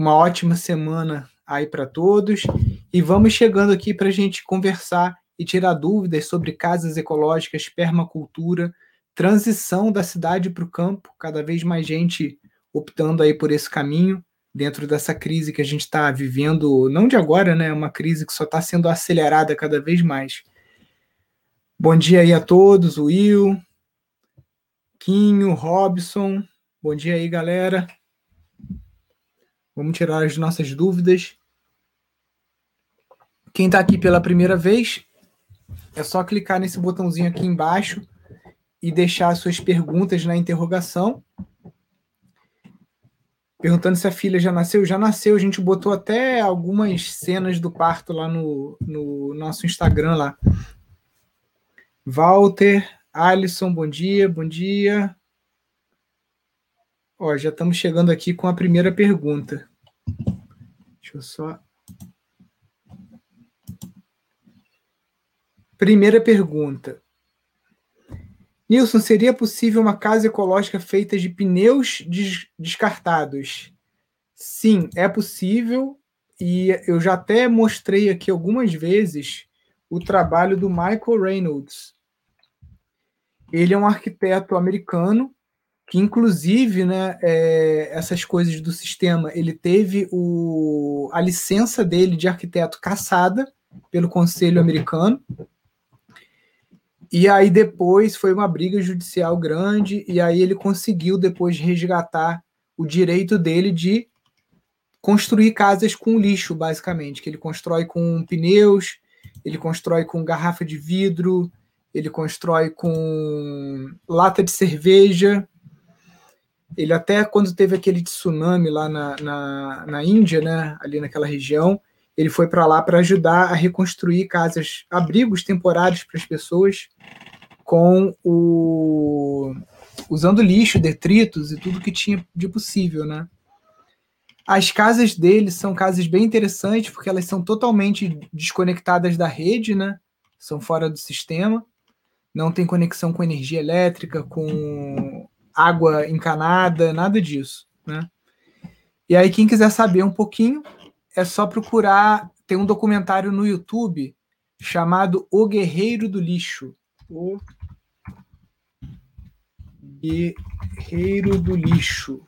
uma ótima semana aí para todos e vamos chegando aqui para a gente conversar e tirar dúvidas sobre casas ecológicas, permacultura, transição da cidade para o campo, cada vez mais gente optando aí por esse caminho dentro dessa crise que a gente está vivendo, não de agora, né? É uma crise que só está sendo acelerada cada vez mais. Bom dia aí a todos, Will, Quinho, Robson. Bom dia aí, galera. Vamos tirar as nossas dúvidas. Quem está aqui pela primeira vez, é só clicar nesse botãozinho aqui embaixo e deixar suas perguntas na interrogação. Perguntando se a filha já nasceu. Já nasceu, a gente botou até algumas cenas do parto lá no, no nosso Instagram lá. Walter, Alisson, bom dia, bom dia. Ó, já estamos chegando aqui com a primeira pergunta. Deixa eu só. Primeira pergunta. Nilson, seria possível uma casa ecológica feita de pneus des descartados? Sim, é possível. E eu já até mostrei aqui algumas vezes o trabalho do Michael Reynolds, ele é um arquiteto americano que, inclusive, né, é, essas coisas do sistema, ele teve o, a licença dele de arquiteto caçada pelo Conselho Americano. E aí depois foi uma briga judicial grande, e aí ele conseguiu depois resgatar o direito dele de construir casas com lixo, basicamente, que ele constrói com pneus, ele constrói com garrafa de vidro, ele constrói com lata de cerveja. Ele até quando teve aquele tsunami lá na, na, na Índia, né, ali naquela região, ele foi para lá para ajudar a reconstruir casas, abrigos temporários para as pessoas, com o usando lixo, detritos e tudo que tinha de possível, né? As casas dele são casas bem interessantes porque elas são totalmente desconectadas da rede, né? São fora do sistema não tem conexão com energia elétrica, com água encanada, nada disso, né? E aí quem quiser saber um pouquinho, é só procurar, tem um documentário no YouTube chamado O Guerreiro do Lixo. O Guerreiro do Lixo.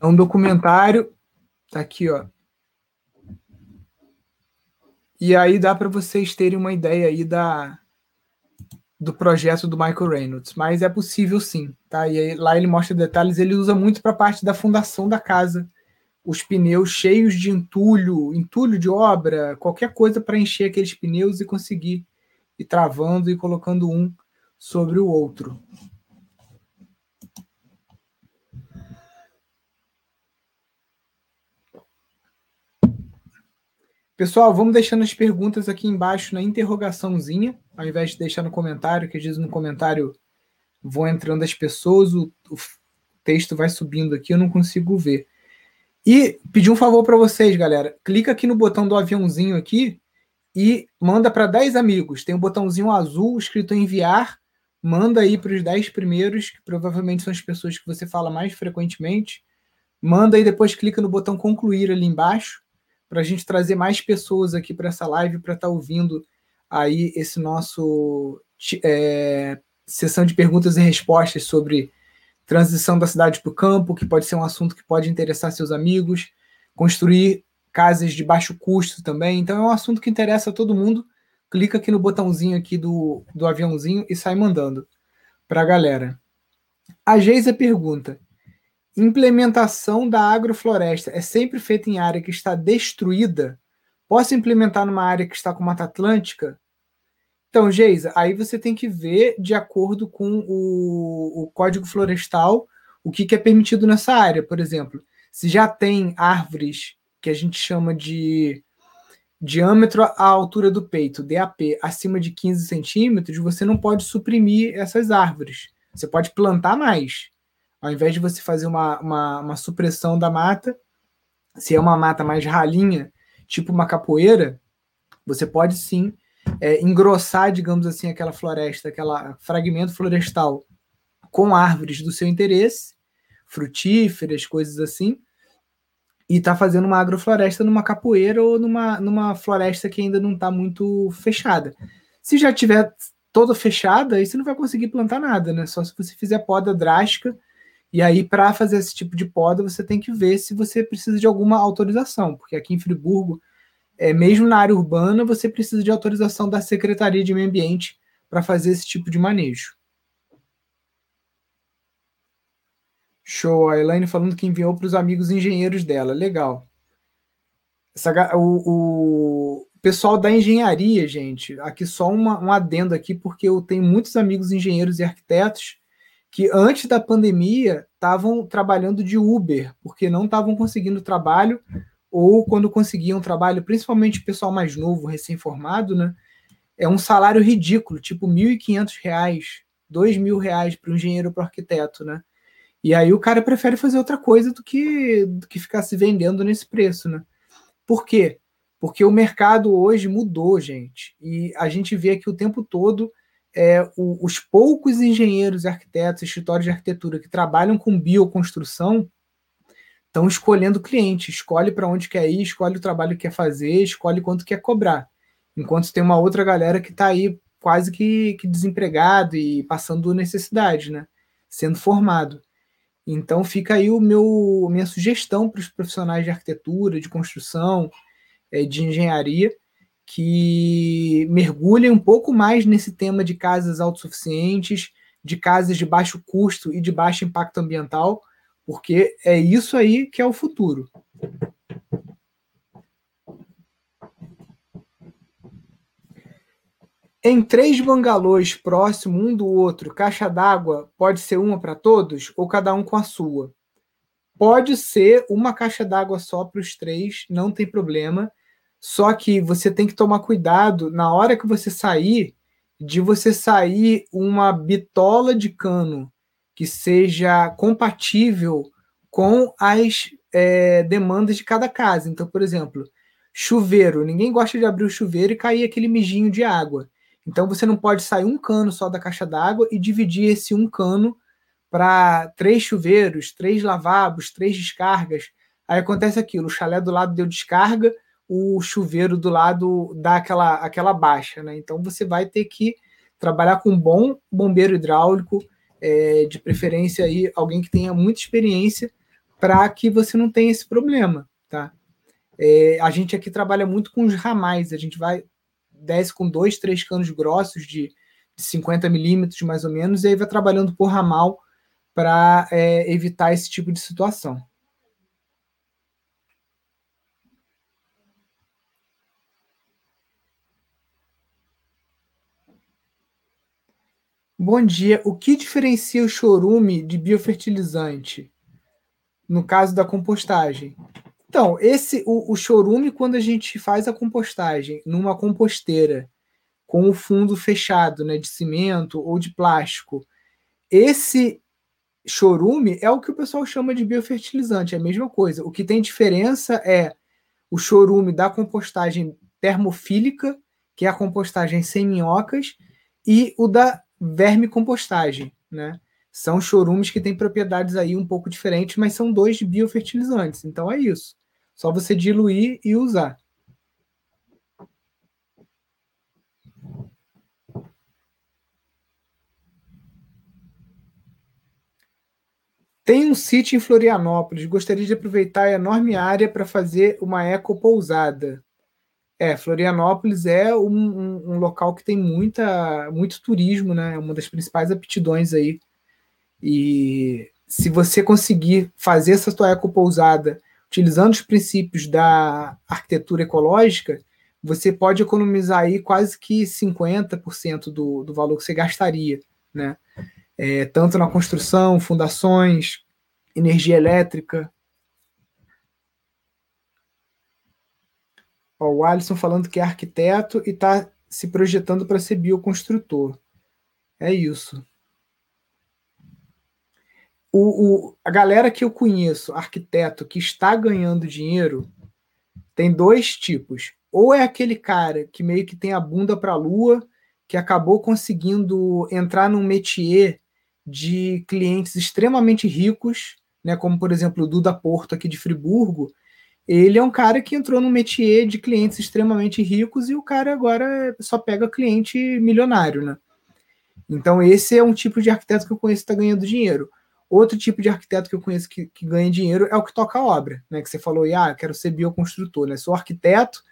É um documentário, tá aqui, ó. E aí dá para vocês terem uma ideia aí da, do projeto do Michael Reynolds, mas é possível sim, tá? E aí, lá ele mostra detalhes, ele usa muito para a parte da fundação da casa, os pneus cheios de entulho, entulho de obra, qualquer coisa para encher aqueles pneus e conseguir ir travando e colocando um sobre o outro. Pessoal, vamos deixando as perguntas aqui embaixo na interrogaçãozinha, ao invés de deixar no comentário, que às vezes no comentário vão entrando as pessoas, o, o texto vai subindo aqui, eu não consigo ver. E pedir um favor para vocês, galera. Clica aqui no botão do aviãozinho aqui e manda para 10 amigos. Tem um botãozinho azul escrito enviar. Manda aí para os 10 primeiros, que provavelmente são as pessoas que você fala mais frequentemente. Manda e depois clica no botão concluir ali embaixo para a gente trazer mais pessoas aqui para essa live para estar tá ouvindo aí esse nosso é, sessão de perguntas e respostas sobre transição da cidade para o campo, que pode ser um assunto que pode interessar seus amigos, construir casas de baixo custo também. Então é um assunto que interessa a todo mundo. Clica aqui no botãozinho aqui do, do aviãozinho e sai mandando para a galera. A Geisa pergunta: Implementação da agrofloresta é sempre feita em área que está destruída? Posso implementar numa área que está com Mata Atlântica? Então, Geisa, aí você tem que ver de acordo com o, o Código Florestal o que, que é permitido nessa área. Por exemplo, se já tem árvores que a gente chama de diâmetro à altura do peito, DAP, acima de 15 centímetros, você não pode suprimir essas árvores. Você pode plantar mais. Ao invés de você fazer uma, uma, uma supressão da mata, se é uma mata mais ralinha, tipo uma capoeira, você pode sim é, engrossar, digamos assim, aquela floresta, aquele fragmento florestal com árvores do seu interesse, frutíferas, coisas assim, e está fazendo uma agrofloresta numa capoeira ou numa, numa floresta que ainda não está muito fechada. Se já tiver toda fechada, aí você não vai conseguir plantar nada, né? Só se você fizer poda drástica. E aí, para fazer esse tipo de poda, você tem que ver se você precisa de alguma autorização, porque aqui em Friburgo, é, mesmo na área urbana, você precisa de autorização da Secretaria de Meio Ambiente para fazer esse tipo de manejo. Show. A Elaine falando que enviou para os amigos engenheiros dela. Legal. Essa, o, o pessoal da engenharia, gente, aqui só uma, um adendo aqui, porque eu tenho muitos amigos engenheiros e arquitetos que antes da pandemia estavam trabalhando de Uber, porque não estavam conseguindo trabalho, ou quando conseguiam trabalho, principalmente o pessoal mais novo, recém-formado, né? É um salário ridículo, tipo R$ 1.500, R$ 2.000 para um engenheiro para arquiteto, né? E aí o cara prefere fazer outra coisa do que, do que ficar se vendendo nesse preço, né? Por quê? Porque o mercado hoje mudou, gente. E a gente vê aqui o tempo todo é, o, os poucos engenheiros arquitetos, escritórios de arquitetura que trabalham com bioconstrução estão escolhendo cliente, escolhe para onde quer ir, escolhe o trabalho que quer fazer, escolhe quanto quer cobrar. Enquanto tem uma outra galera que está aí quase que, que desempregado e passando necessidade, né? Sendo formado. Então fica aí o meu minha sugestão para os profissionais de arquitetura, de construção, é, de engenharia, que mergulhem um pouco mais nesse tema de casas autossuficientes, de casas de baixo custo e de baixo impacto ambiental, porque é isso aí que é o futuro. Em três bangalôs próximos um do outro, caixa d'água pode ser uma para todos ou cada um com a sua? Pode ser uma caixa d'água só para os três, não tem problema. Só que você tem que tomar cuidado na hora que você sair, de você sair uma bitola de cano que seja compatível com as é, demandas de cada casa. Então, por exemplo, chuveiro. Ninguém gosta de abrir o chuveiro e cair aquele mijinho de água. Então você não pode sair um cano só da caixa d'água e dividir esse um cano para três chuveiros, três lavabos, três descargas. Aí acontece aquilo: o chalé do lado deu descarga, o chuveiro do lado dá aquela, aquela baixa. Né? Então você vai ter que trabalhar com um bom bombeiro hidráulico, é, de preferência aí alguém que tenha muita experiência para que você não tenha esse problema. Tá? É, a gente aqui trabalha muito com os ramais, a gente vai desce com dois, três canos grossos de, de 50 milímetros, mais ou menos, e aí vai trabalhando por ramal para é, evitar esse tipo de situação. Bom dia. O que diferencia o chorume de biofertilizante no caso da compostagem? Então, esse o, o chorume, quando a gente faz a compostagem numa composteira com o fundo fechado, né, de cimento ou de plástico, esse chorume é o que o pessoal chama de biofertilizante, é a mesma coisa. O que tem diferença é o chorume da compostagem termofílica, que é a compostagem sem minhocas, e o da vermicompostagem, né? São chorumes que têm propriedades aí um pouco diferentes, mas são dois biofertilizantes. Então é isso. Só você diluir e usar. Tem um sítio em Florianópolis. Gostaria de aproveitar a enorme área para fazer uma ecopousada. É, Florianópolis é um, um, um, local que tem muita, muito turismo, né? É uma das principais aptidões aí. E se você conseguir fazer essa tua ecopousada utilizando os princípios da arquitetura ecológica, você pode economizar aí quase que 50% do, do valor que você gastaria, né? É, tanto na construção, fundações, energia elétrica. Ó, o Alisson falando que é arquiteto e está se projetando para ser bioconstrutor. É isso o, o, a galera que eu conheço, arquiteto, que está ganhando dinheiro, tem dois tipos. Ou é aquele cara que meio que tem a bunda para a lua, que acabou conseguindo entrar num métier de clientes extremamente ricos, né, como por exemplo o Duda Porto aqui de Friburgo, ele é um cara que entrou no métier de clientes extremamente ricos e o cara agora só pega cliente milionário, né? Então esse é um tipo de arquiteto que eu conheço que está ganhando dinheiro. Outro tipo de arquiteto que eu conheço que, que, ganha dinheiro é o que toca a obra, né? Que você falou, ah, quero ser bioconstrutor, né? Sou arquiteto,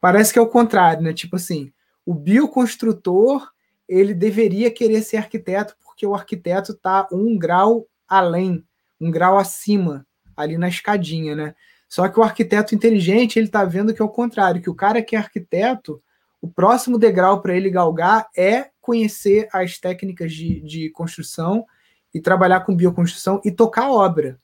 parece que é o contrário, né? Tipo assim, o bioconstrutor ele deveria querer ser arquiteto porque o arquiteto está um grau além, um grau acima, ali na escadinha, né? Só que o arquiteto inteligente, ele está vendo que é o contrário, que o cara que é arquiteto, o próximo degrau para ele galgar é conhecer as técnicas de, de construção e trabalhar com bioconstrução e tocar obra.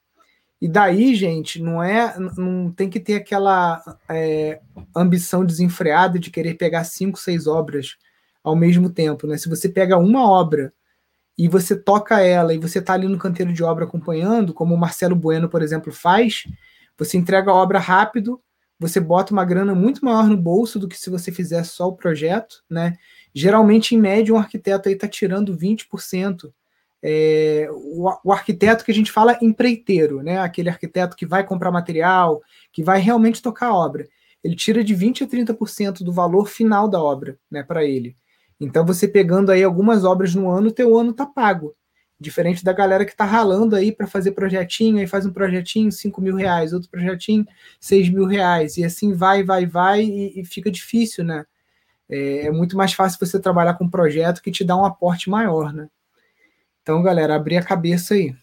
E daí, gente, não é, não tem que ter aquela é, ambição desenfreada de querer pegar cinco, seis obras ao mesmo tempo, né? Se você pega uma obra e você toca ela e você está ali no canteiro de obra acompanhando, como o Marcelo Bueno, por exemplo, faz, você entrega a obra rápido, você bota uma grana muito maior no bolso do que se você fizesse só o projeto, né? Geralmente, em média, um arquiteto aí está tirando 20%. É, o, o, arquiteto que a gente fala empreiteiro, né? Aquele arquiteto que vai comprar material, que vai realmente tocar a obra. Ele tira de 20% a 30% do valor final da obra, né, para ele. Então, você pegando aí algumas obras no ano, teu ano tá pago. Diferente da galera que tá ralando aí para fazer projetinho, aí faz um projetinho, 5 mil reais, outro projetinho, 6 mil reais. E assim vai, vai, vai, e, e fica difícil, né? É, é, muito mais fácil você trabalhar com um projeto que te dá um aporte maior, né? Então, galera, abrir a cabeça aí.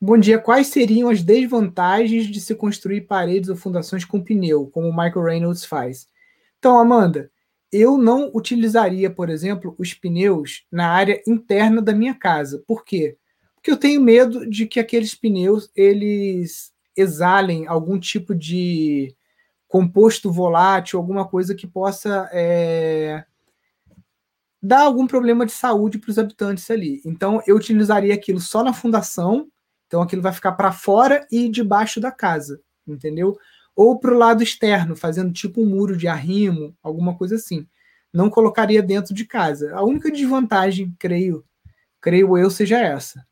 Bom dia. Quais seriam as desvantagens de se construir paredes ou fundações com pneu, como o Michael Reynolds faz? Então, Amanda, eu não utilizaria, por exemplo, os pneus na área interna da minha casa. Por quê? Porque eu tenho medo de que aqueles pneus eles exalem algum tipo de composto volátil, alguma coisa que possa é, dar algum problema de saúde para os habitantes ali. Então, eu utilizaria aquilo só na fundação. Então, aquilo vai ficar para fora e debaixo da casa, entendeu? Ou para o lado externo, fazendo tipo um muro de arrimo, alguma coisa assim. Não colocaria dentro de casa. A única desvantagem, creio, creio eu, seja essa.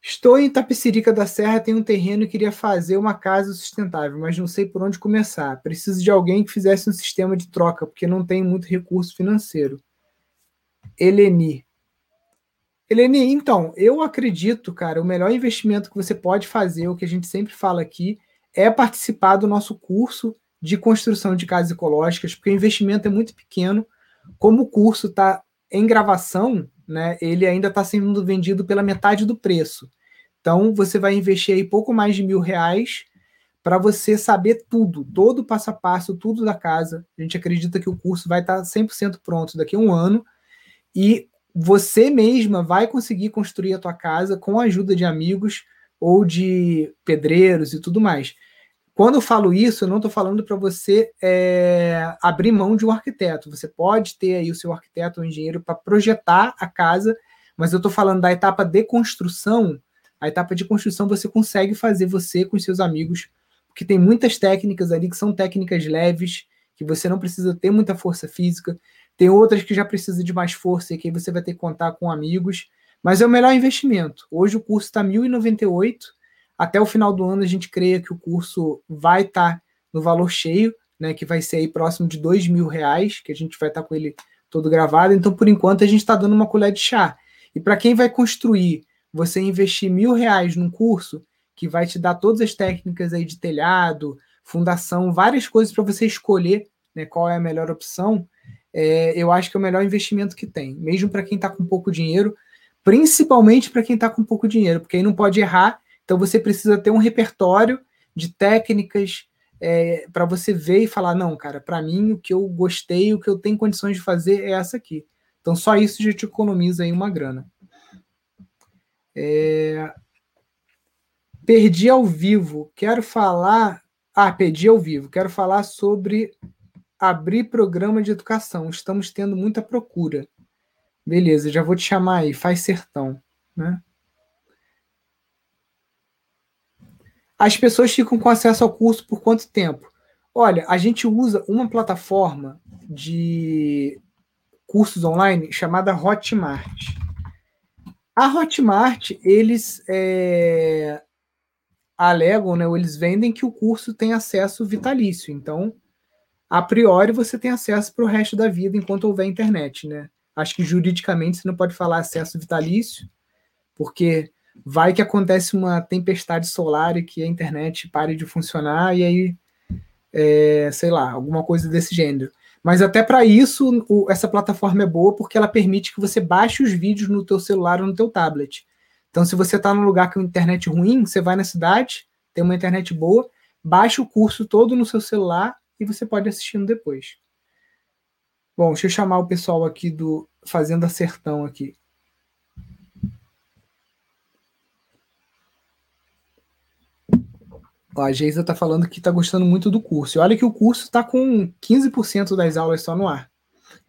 Estou em Tapicirica da Serra, tenho um terreno e queria fazer uma casa sustentável, mas não sei por onde começar. Preciso de alguém que fizesse um sistema de troca, porque não tenho muito recurso financeiro. Eleni. Eleni, então, eu acredito, cara, o melhor investimento que você pode fazer, o que a gente sempre fala aqui, é participar do nosso curso de construção de casas ecológicas, porque o investimento é muito pequeno. Como o curso está em gravação, né, ele ainda está sendo vendido pela metade do preço. Então, você vai investir aí pouco mais de mil reais para você saber tudo, todo o passo a passo, tudo da casa. A gente acredita que o curso vai estar tá 100% pronto daqui a um ano. E você mesma vai conseguir construir a tua casa com a ajuda de amigos ou de pedreiros e tudo mais. Quando eu falo isso, eu não estou falando para você é, abrir mão de um arquiteto. Você pode ter aí o seu arquiteto ou engenheiro para projetar a casa, mas eu estou falando da etapa de construção. A etapa de construção você consegue fazer você com seus amigos, porque tem muitas técnicas ali que são técnicas leves, que você não precisa ter muita força física. Tem outras que já precisam de mais força e que você vai ter que contar com amigos, mas é o melhor investimento. Hoje o curso está R$ 1.098. Até o final do ano a gente creia que o curso vai estar tá no valor cheio, né, que vai ser aí próximo de dois mil reais, que a gente vai estar tá com ele todo gravado. Então, por enquanto, a gente está dando uma colher de chá. E para quem vai construir, você investir mil reais num curso que vai te dar todas as técnicas aí de telhado, fundação, várias coisas para você escolher né, qual é a melhor opção é, eu acho que é o melhor investimento que tem, mesmo para quem está com pouco dinheiro, principalmente para quem está com pouco dinheiro, porque aí não pode errar, então você precisa ter um repertório de técnicas é, para você ver e falar: não, cara, para mim o que eu gostei, o que eu tenho condições de fazer é essa aqui. Então só isso já te economiza aí uma grana. É... Perdi ao vivo. Quero falar. Ah, perdi ao vivo. Quero falar sobre abrir programa de educação. Estamos tendo muita procura. Beleza, já vou te chamar aí. Faz sertão, né? As pessoas ficam com acesso ao curso por quanto tempo? Olha, a gente usa uma plataforma de cursos online chamada Hotmart. A Hotmart, eles é, alegam, né, ou eles vendem que o curso tem acesso vitalício. Então, a priori, você tem acesso para o resto da vida enquanto houver internet, né? Acho que juridicamente você não pode falar acesso vitalício, porque vai que acontece uma tempestade solar e que a internet pare de funcionar e aí, é, sei lá, alguma coisa desse gênero. Mas até para isso, o, essa plataforma é boa porque ela permite que você baixe os vídeos no teu celular ou no teu tablet. Então, se você está num lugar com internet ruim, você vai na cidade, tem uma internet boa, baixa o curso todo no seu celular e você pode assistir depois. Bom, deixa eu chamar o pessoal aqui do Fazenda Sertão aqui. Ó, a Geisa está falando que está gostando muito do curso. E olha que o curso está com 15% das aulas só no ar.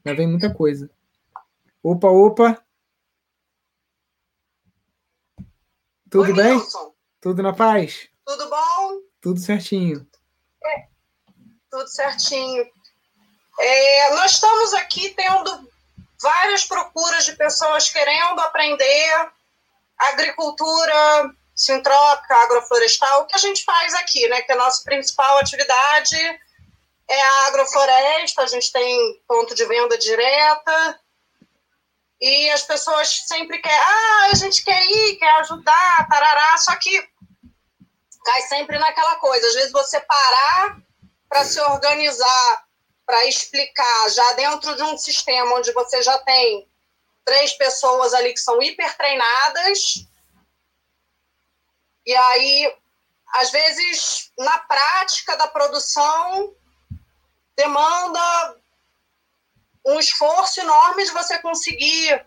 Já vem muita coisa. Opa, opa. Tudo Oi, bem? Wilson. Tudo na paz? Tudo bom? Tudo certinho. Tudo certinho. É, nós estamos aqui tendo várias procuras de pessoas querendo aprender agricultura sintrópica, agroflorestal, o que a gente faz aqui, né? Que a nossa principal atividade é a agrofloresta, a gente tem ponto de venda direta, e as pessoas sempre querem, ah, a gente quer ir, quer ajudar, tarará, só que cai sempre naquela coisa. Às vezes você parar para se organizar, para explicar, já dentro de um sistema onde você já tem três pessoas ali que são hiper treinadas, e aí, às vezes, na prática da produção, demanda um esforço enorme de você conseguir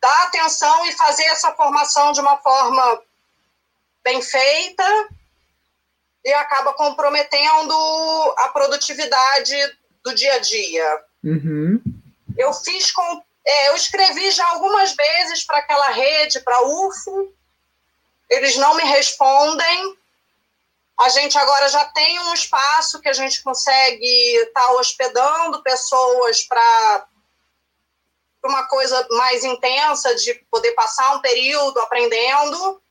dar atenção e fazer essa formação de uma forma bem feita e acaba comprometendo a produtividade do dia a dia. Uhum. Eu fiz com, é, eu escrevi já algumas vezes para aquela rede, para a UFO, eles não me respondem. A gente agora já tem um espaço que a gente consegue estar tá hospedando pessoas para uma coisa mais intensa, de poder passar um período aprendendo.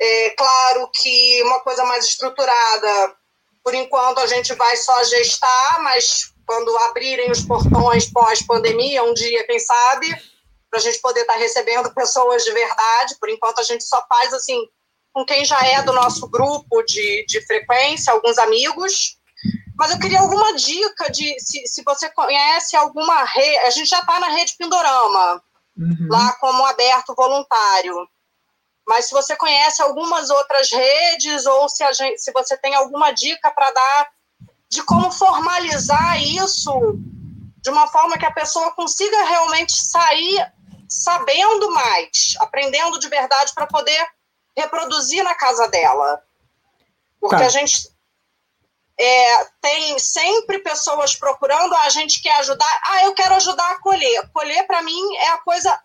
É claro que uma coisa mais estruturada, por enquanto a gente vai só gestar, mas quando abrirem os portões pós-pandemia, um dia, quem sabe, para a gente poder estar tá recebendo pessoas de verdade. Por enquanto, a gente só faz assim com quem já é do nosso grupo de, de frequência, alguns amigos. Mas eu queria alguma dica de se, se você conhece alguma rede. A gente já está na rede Pindorama, uhum. lá como aberto voluntário. Mas se você conhece algumas outras redes ou se, a gente, se você tem alguma dica para dar de como formalizar isso de uma forma que a pessoa consiga realmente sair sabendo mais, aprendendo de verdade para poder reproduzir na casa dela. Porque tá. a gente é, tem sempre pessoas procurando, a gente quer ajudar, ah, eu quero ajudar a colher. Colher, para mim, é a coisa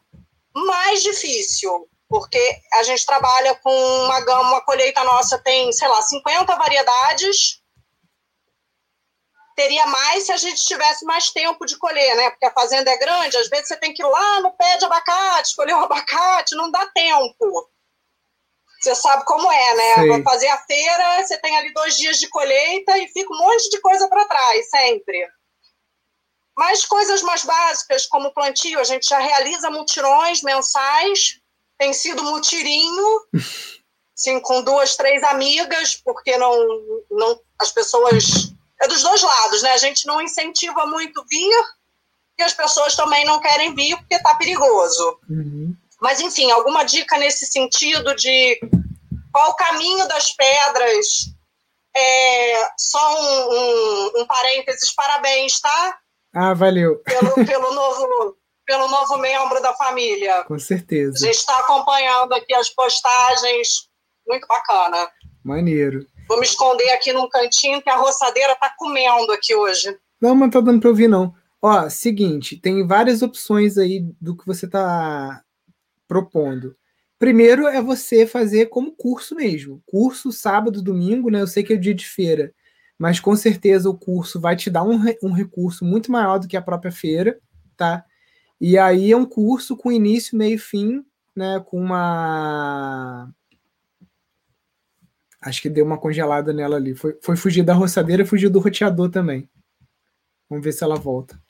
mais difícil, porque a gente trabalha com uma gama, uma colheita nossa tem, sei lá, 50 variedades, teria mais se a gente tivesse mais tempo de colher, né? Porque a fazenda é grande, às vezes você tem que ir lá no pé de abacate, escolher um abacate, não dá tempo. Você sabe como é, né? Sei. fazer a feira, você tem ali dois dias de colheita e fica um monte de coisa para trás, sempre. Mas coisas mais básicas, como plantio, a gente já realiza mutirões mensais, tem sido mutirinho, assim, com duas, três amigas, porque não, não as pessoas é dos dois lados, né? A gente não incentiva muito vir e as pessoas também não querem vir porque está perigoso. Uhum. Mas, enfim, alguma dica nesse sentido de qual o caminho das pedras? É, só um, um, um parênteses, parabéns, tá? Ah, valeu. Pelo, pelo, novo, pelo novo membro da família. Com certeza. A gente está acompanhando aqui as postagens, muito bacana. Maneiro. Vou me esconder aqui num cantinho que a roçadeira tá comendo aqui hoje. Não, mas não tá dando para ouvir, não. Ó, seguinte, tem várias opções aí do que você tá propondo. Primeiro é você fazer como curso mesmo. Curso sábado, domingo, né? Eu sei que é o dia de feira, mas com certeza o curso vai te dar um, um recurso muito maior do que a própria feira, tá? E aí é um curso com início, meio e fim, né? Com uma. Acho que deu uma congelada nela ali. Foi, foi fugir da roçadeira, fugir do roteador também. Vamos ver se ela volta.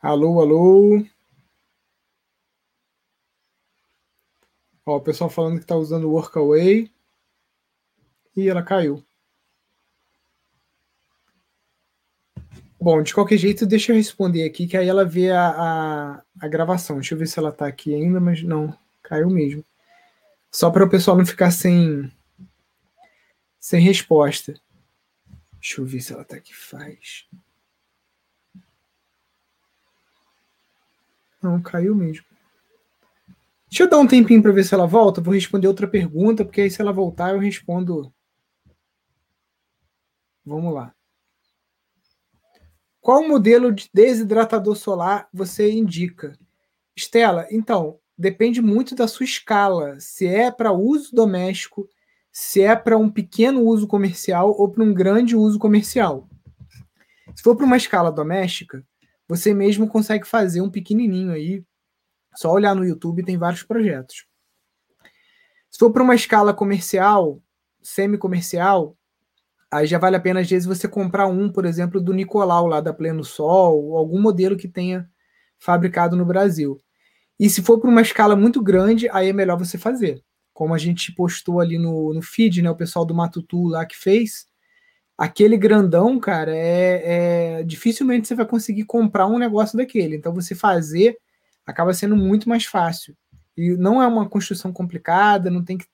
Alô, alô. Ó, o pessoal falando que está usando Workaway. E ela caiu. Bom, de qualquer jeito, deixa eu responder aqui, que aí ela vê a, a, a gravação. Deixa eu ver se ela está aqui ainda, mas não, caiu mesmo. Só para o pessoal não ficar sem, sem resposta. Deixa eu ver se ela está aqui. Faz. Não, caiu mesmo. Deixa eu dar um tempinho para ver se ela volta. Vou responder outra pergunta, porque aí se ela voltar eu respondo. Vamos lá. Qual modelo de desidratador solar você indica? Estela, então, depende muito da sua escala. Se é para uso doméstico, se é para um pequeno uso comercial ou para um grande uso comercial. Se for para uma escala doméstica, você mesmo consegue fazer um pequenininho aí, só olhar no YouTube tem vários projetos. Se for para uma escala comercial, semi-comercial, aí já vale a pena, às vezes, você comprar um, por exemplo, do Nicolau, lá da Pleno Sol, ou algum modelo que tenha fabricado no Brasil. E se for para uma escala muito grande, aí é melhor você fazer. Como a gente postou ali no, no feed, né? O pessoal do Matutu lá que fez. Aquele grandão, cara, é, é dificilmente você vai conseguir comprar um negócio daquele. Então você fazer acaba sendo muito mais fácil. E não é uma construção complicada, não tem que,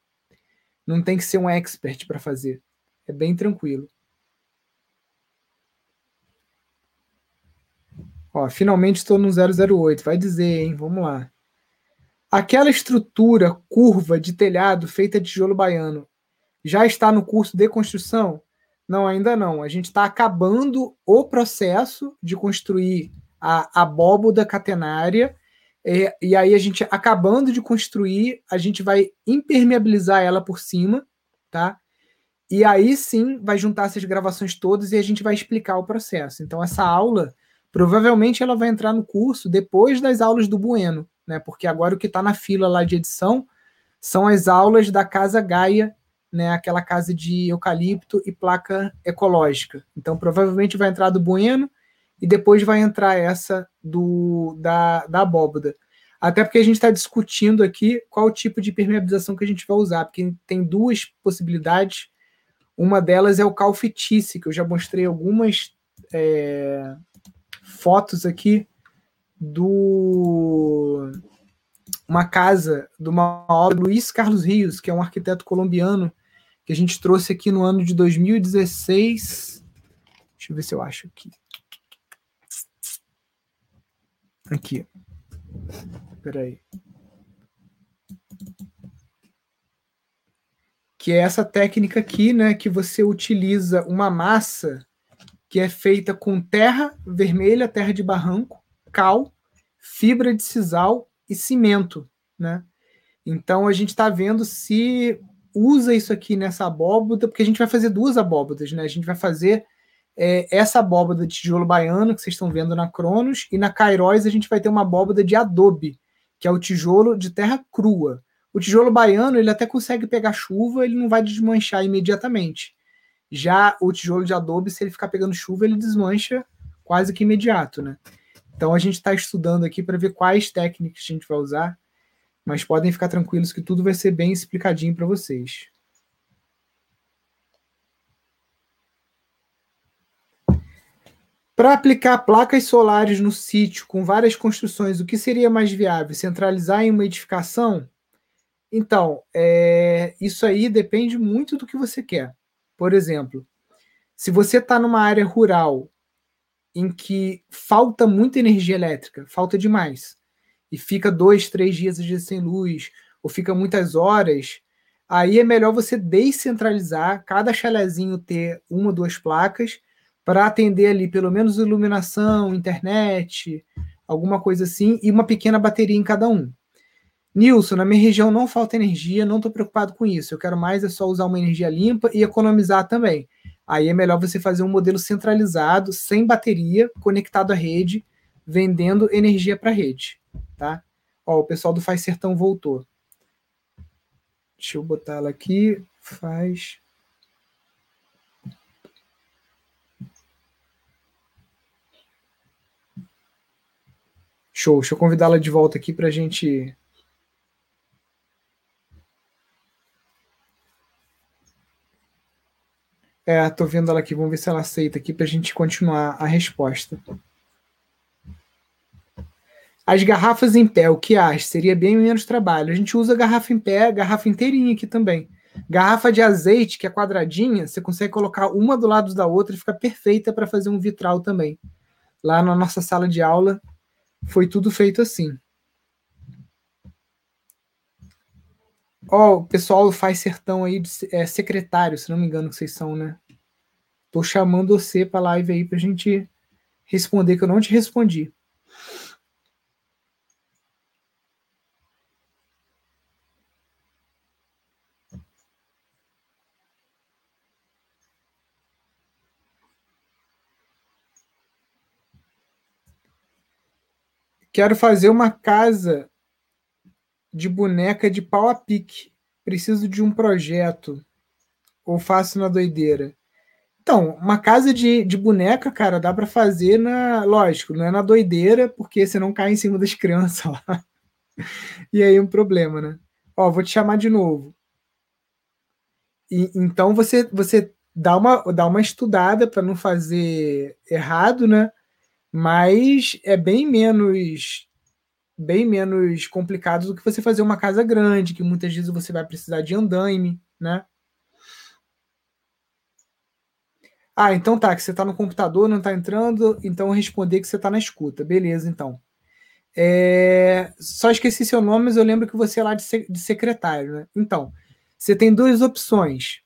não tem que ser um expert para fazer. É bem tranquilo. Ó, finalmente estou no 008. Vai dizer, hein? Vamos lá. Aquela estrutura curva de telhado feita de tijolo baiano já está no curso de construção? Não, ainda não. A gente está acabando o processo de construir a abóboda catenária é, e aí a gente, acabando de construir, a gente vai impermeabilizar ela por cima, tá? E aí sim vai juntar essas gravações todas e a gente vai explicar o processo. Então essa aula, provavelmente ela vai entrar no curso depois das aulas do Bueno, né? Porque agora o que está na fila lá de edição são as aulas da Casa Gaia, né? Aquela casa de eucalipto e placa ecológica. Então provavelmente vai entrar do Bueno e depois vai entrar essa do da, da abóboda. Até porque a gente está discutindo aqui qual tipo de permeabilização que a gente vai usar, porque tem duas possibilidades. Uma delas é o calfitice, que eu já mostrei algumas é, fotos aqui do uma casa de uma obra Luiz Carlos Rios, que é um arquiteto colombiano que a gente trouxe aqui no ano de 2016. Deixa eu ver se eu acho aqui. Aqui. Peraí. Que é essa técnica aqui, né? Que você utiliza uma massa que é feita com terra vermelha, terra de barranco, cal, fibra de sisal e cimento, né? Então a gente está vendo se usa isso aqui nessa abóboda, porque a gente vai fazer duas abóbodas, né? A gente vai fazer é, essa abóbada de tijolo baiano que vocês estão vendo na Cronos, e na Cairóis a gente vai ter uma abóbada de adobe, que é o tijolo de terra crua. O tijolo baiano, ele até consegue pegar chuva, ele não vai desmanchar imediatamente. Já o tijolo de adobe, se ele ficar pegando chuva, ele desmancha quase que imediato, né? Então a gente está estudando aqui para ver quais técnicas a gente vai usar, mas podem ficar tranquilos que tudo vai ser bem explicadinho para vocês. Para aplicar placas solares no sítio com várias construções, o que seria mais viável? Centralizar em uma edificação? Então, é, isso aí depende muito do que você quer. Por exemplo, se você está numa área rural em que falta muita energia elétrica, falta demais, e fica dois, três dias sem luz, ou fica muitas horas, aí é melhor você descentralizar, cada chalezinho ter uma, duas placas, para atender ali pelo menos iluminação, internet, alguma coisa assim, e uma pequena bateria em cada um. Nilson, na minha região não falta energia, não estou preocupado com isso. Eu quero mais é só usar uma energia limpa e economizar também. Aí é melhor você fazer um modelo centralizado, sem bateria, conectado à rede, vendendo energia para a rede, tá? Ó, o pessoal do Faz Sertão voltou. Deixa eu botar ela aqui. Faz. Show. Deixa eu convidá-la de volta aqui para a gente É, tô vendo ela aqui. Vamos ver se ela aceita aqui para a gente continuar a resposta. As garrafas em pé, o que acha? Seria bem menos trabalho. A gente usa garrafa em pé, garrafa inteirinha aqui também. Garrafa de azeite, que é quadradinha, você consegue colocar uma do lado da outra e fica perfeita para fazer um vitral também. Lá na nossa sala de aula foi tudo feito assim. Ó, oh, o pessoal faz sertão aí, de, é, secretário, se não me engano que vocês são, né? Tô chamando você pra live aí pra gente responder, que eu não te respondi. Quero fazer uma casa de boneca de pau a pique. Preciso de um projeto. Ou faço na doideira. Então, uma casa de, de boneca, cara, dá para fazer na. Lógico, não é na doideira, porque você não cai em cima das crianças lá. E aí é um problema, né? Ó, vou te chamar de novo. E, então você você dá uma, dá uma estudada para não fazer errado, né? Mas é bem menos bem menos complicado do que você fazer uma casa grande, que muitas vezes você vai precisar de andaime, né? Ah, então tá, que você está no computador, não está entrando, então responder que você está na escuta. Beleza, então. É... Só esqueci seu nome, mas eu lembro que você é lá de, secretário, né? Então, você tem duas opções.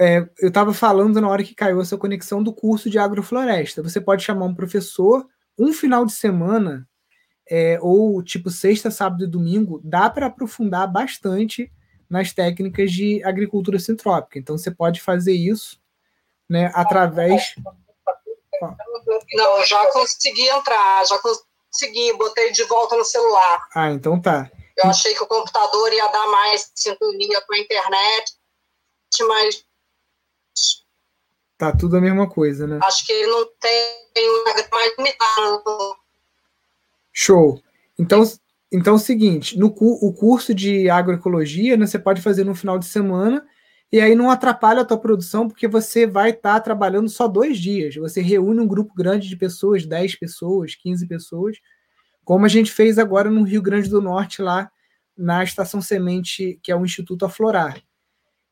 É, eu estava falando na hora que caiu a sua conexão do curso de agrofloresta. Você pode chamar um professor um final de semana é, ou tipo sexta, sábado e domingo, dá para aprofundar bastante nas técnicas de agricultura sintrópica. Então você pode fazer isso, né, através. Não, já consegui entrar, já consegui, botei de volta no celular. Ah, então tá. Eu achei que o computador ia dar mais sintonia com a internet, mas Tá tudo a mesma coisa, né? Acho que ele não tem mais limitado Show. Então, então é o seguinte, no o curso de agroecologia, né, você pode fazer no final de semana e aí não atrapalha a tua produção porque você vai estar tá trabalhando só dois dias. Você reúne um grupo grande de pessoas, 10 pessoas, 15 pessoas, como a gente fez agora no Rio Grande do Norte, lá na Estação Semente, que é o Instituto Aflorar.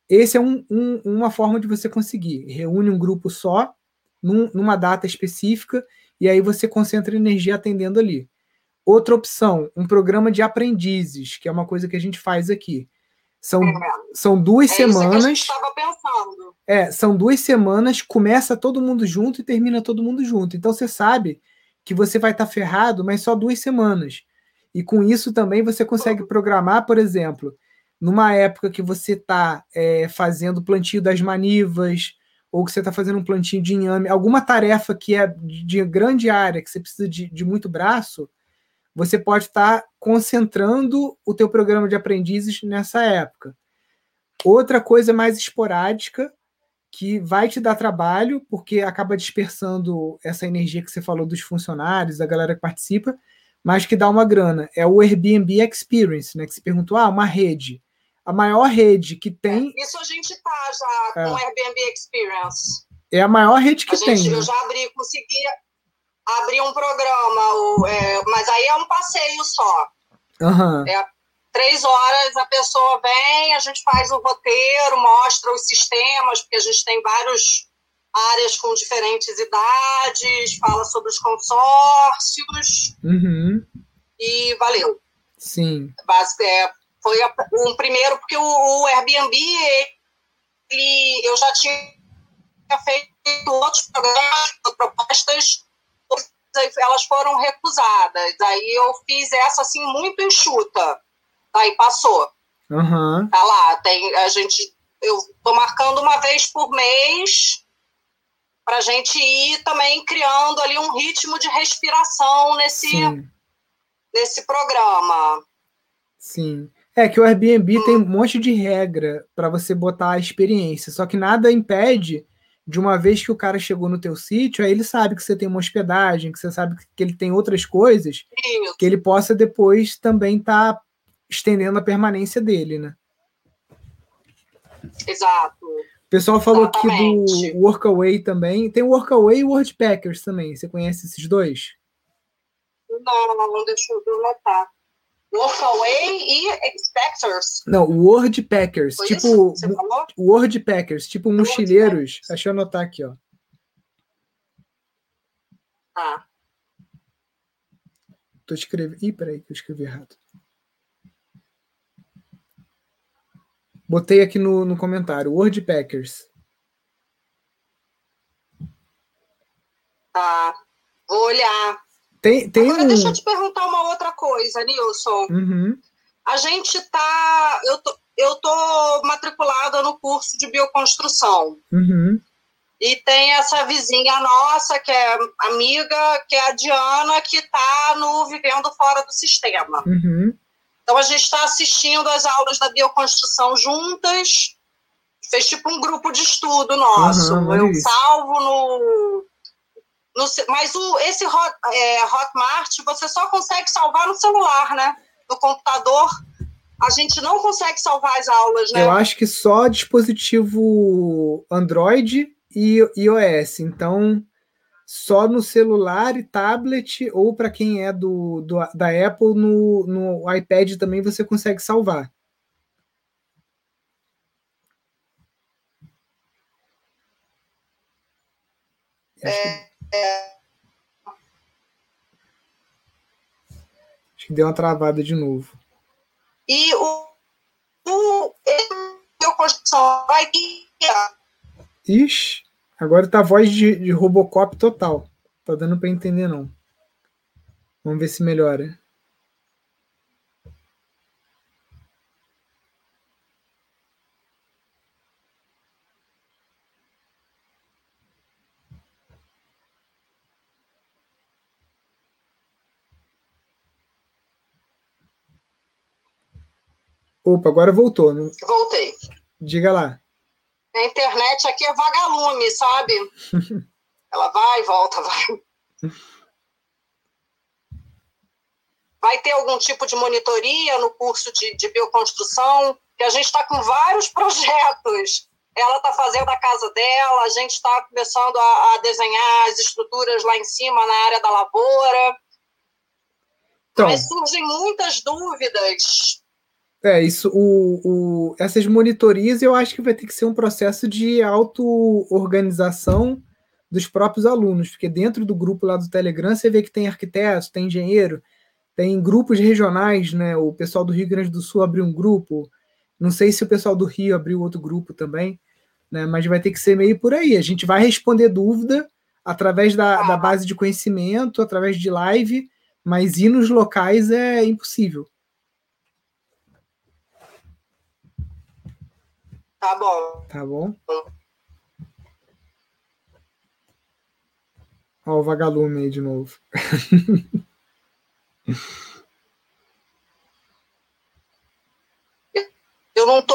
Esse é um, um, uma forma de você conseguir. Reúne um grupo só, num, numa data específica, e aí você concentra energia atendendo ali. Outra opção, um programa de aprendizes, que é uma coisa que a gente faz aqui. São, é. são duas é semanas. É, são duas semanas, começa todo mundo junto e termina todo mundo junto. Então você sabe que você vai estar tá ferrado, mas só duas semanas. E com isso também você consegue programar, por exemplo, numa época que você está é, fazendo plantio das manivas, ou que você está fazendo um plantio de inhame, alguma tarefa que é de grande área, que você precisa de, de muito braço, você pode estar concentrando o teu programa de aprendizes nessa época. Outra coisa mais esporádica que vai te dar trabalho, porque acaba dispersando essa energia que você falou dos funcionários, da galera que participa, mas que dá uma grana. É o Airbnb Experience, né? Que se perguntou, ah, uma rede. A maior rede que tem. É, isso a gente tá já é. com o Airbnb Experience. É a maior rede que a tem. Gente, né? Eu já abri, consegui abrir um programa, o, é, mas aí é um passeio só. Uhum. É, três horas a pessoa vem, a gente faz o roteiro, mostra os sistemas, porque a gente tem várias áreas com diferentes idades, fala sobre os consórcios. Uhum. E valeu. Sim. É, foi um primeiro, porque o, o Airbnb, ele, eu já tinha feito outros programas, propostas elas foram recusadas. Aí eu fiz essa assim muito enxuta. Aí passou. Uhum. Tá lá, tem a gente eu tô marcando uma vez por mês para a gente ir também criando ali um ritmo de respiração nesse Sim. nesse programa. Sim. É que o Airbnb tem um monte de regra para você botar a experiência, só que nada impede de uma vez que o cara chegou no teu sítio, aí ele sabe que você tem uma hospedagem, que você sabe que ele tem outras coisas, que ele possa depois também estar tá estendendo a permanência dele, né? Exato. O pessoal falou Exatamente. aqui do Workaway também. Tem o Workaway e o WordPackers também. Você conhece esses dois? Não, não, deixa eu notar. Workaway e Expectors. Não, Wordpackers. Foi tipo. Wordpackers, tipo mochileiros. Deixa eu anotar aqui, ó. Ah. Tô escrevendo. Ih, peraí, que eu escrevi errado. Botei aqui no, no comentário. Wordpackers. Tá. Vou olhar. Tem, tem Agora, um... deixa eu te perguntar uma outra coisa, Nilson. Uhum. A gente tá. Eu tô, eu tô matriculada no curso de bioconstrução. Uhum. E tem essa vizinha nossa, que é amiga, que é a Diana, que está no Vivendo Fora do Sistema. Uhum. Então a gente está assistindo as aulas da bioconstrução juntas. Fez tipo um grupo de estudo nosso. Uhum, eu salvo no no, mas o, esse Hot, é, Hotmart você só consegue salvar no celular, né? No computador, a gente não consegue salvar as aulas, né? Eu acho que só dispositivo Android e iOS. Então, só no celular e tablet, ou para quem é do, do, da Apple, no, no iPad também você consegue salvar. É, é... Acho que deu uma travada de novo. E o, o eu construção vai Ixi, agora tá a voz de, de Robocop total. Tá dando para entender não. Vamos ver se melhora. Opa, agora voltou. Não... Voltei. Diga lá. A internet aqui é vagalume, sabe? Ela vai, volta, vai. Vai ter algum tipo de monitoria no curso de, de bioconstrução? Que a gente está com vários projetos. Ela está fazendo a casa dela, a gente está começando a, a, desenhar as estruturas lá em cima na área da lavoura. Então, Mas surgem muitas dúvidas é, isso, o, o, essas monitorias eu acho que vai ter que ser um processo de auto-organização dos próprios alunos, porque dentro do grupo lá do Telegram você vê que tem arquiteto, tem engenheiro, tem grupos regionais, né? O pessoal do Rio Grande do Sul abriu um grupo, não sei se o pessoal do Rio abriu outro grupo também, né? Mas vai ter que ser meio por aí. A gente vai responder dúvida através da, da base de conhecimento, através de live, mas ir nos locais é impossível. Tá bom. Tá bom? Ó, o vagalume aí de novo. Eu não tô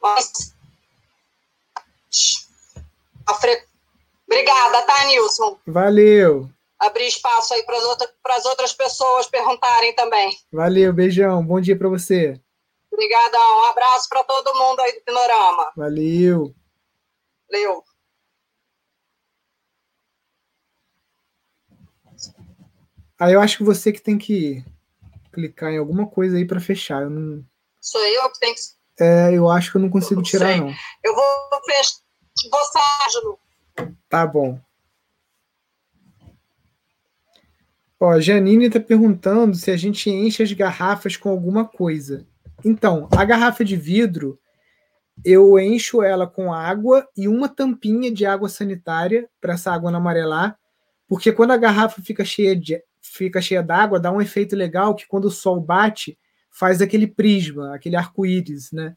mais. Obrigada, tá, Nilson? Valeu. Abrir espaço aí para as outras, outras pessoas perguntarem também. Valeu, beijão. Bom dia para você. Obrigadão. Um abraço para todo mundo aí do Panorama. Valeu. Valeu. Aí eu acho que você que tem que clicar em alguma coisa aí para fechar. Eu não... Sou eu que tenho que. É, eu acho que eu não consigo eu tirar, não. Eu vou fechar. Vou Tá bom. Ó, Janine está perguntando se a gente enche as garrafas com alguma coisa. Então, a garrafa de vidro, eu encho ela com água e uma tampinha de água sanitária para essa água não amarelar, porque quando a garrafa fica cheia de fica cheia d'água, dá um efeito legal que quando o sol bate, faz aquele prisma, aquele arco-íris, né?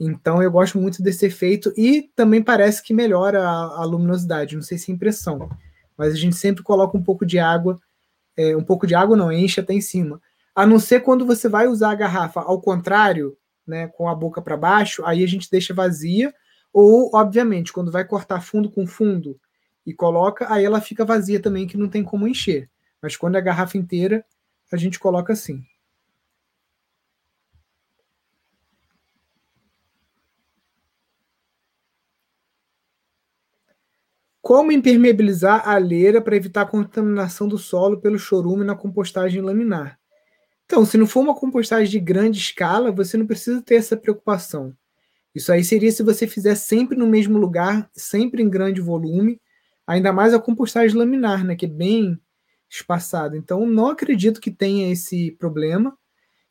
Então eu gosto muito desse efeito e também parece que melhora a, a, luminosidade. Não sei se é impressão, mas a gente sempre coloca um pouco de água, é, um pouco de água não, enche até em cima. A não ser quando você vai usar a garrafa ao contrário, né, com a boca para baixo, aí a gente deixa vazia, ou, obviamente, quando vai cortar fundo com fundo e coloca, aí ela fica vazia também, que não tem como encher. Mas quando é a garrafa inteira, a gente coloca assim. Como impermeabilizar a leira para evitar a contaminação do solo pelo chorume na compostagem laminar? Então, se não for uma compostagem de grande escala, você não precisa ter essa preocupação. Isso aí seria se você fizer sempre no mesmo lugar, sempre em grande volume, ainda mais a compostagem laminar, né, que é bem espaçada. Então, não acredito que tenha esse problema.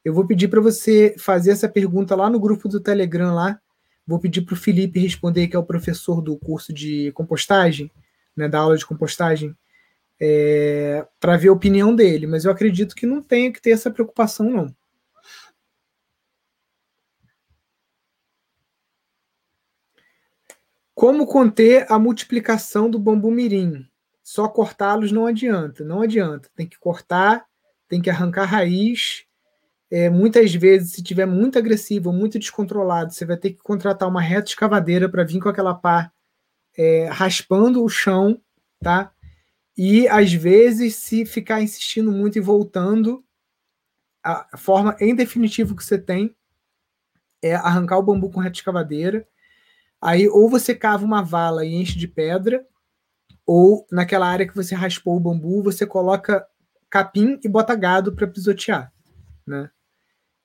Eu vou pedir para você fazer essa pergunta lá no grupo do Telegram lá. Vou pedir para o Felipe responder, que é o professor do curso de compostagem, né, da aula de compostagem é, para ver a opinião dele, mas eu acredito que não tenha que ter essa preocupação, não. Como conter a multiplicação do bambu mirim? Só cortá-los não adianta, não adianta. Tem que cortar, tem que arrancar raiz. É, muitas vezes, se tiver muito agressivo, muito descontrolado, você vai ter que contratar uma reta escavadeira para vir com aquela pá é, raspando o chão, tá? E às vezes, se ficar insistindo muito e voltando, a forma em definitivo que você tem é arrancar o bambu com reta escavadeira. Aí, ou você cava uma vala e enche de pedra, ou naquela área que você raspou o bambu, você coloca capim e bota gado para pisotear. Né?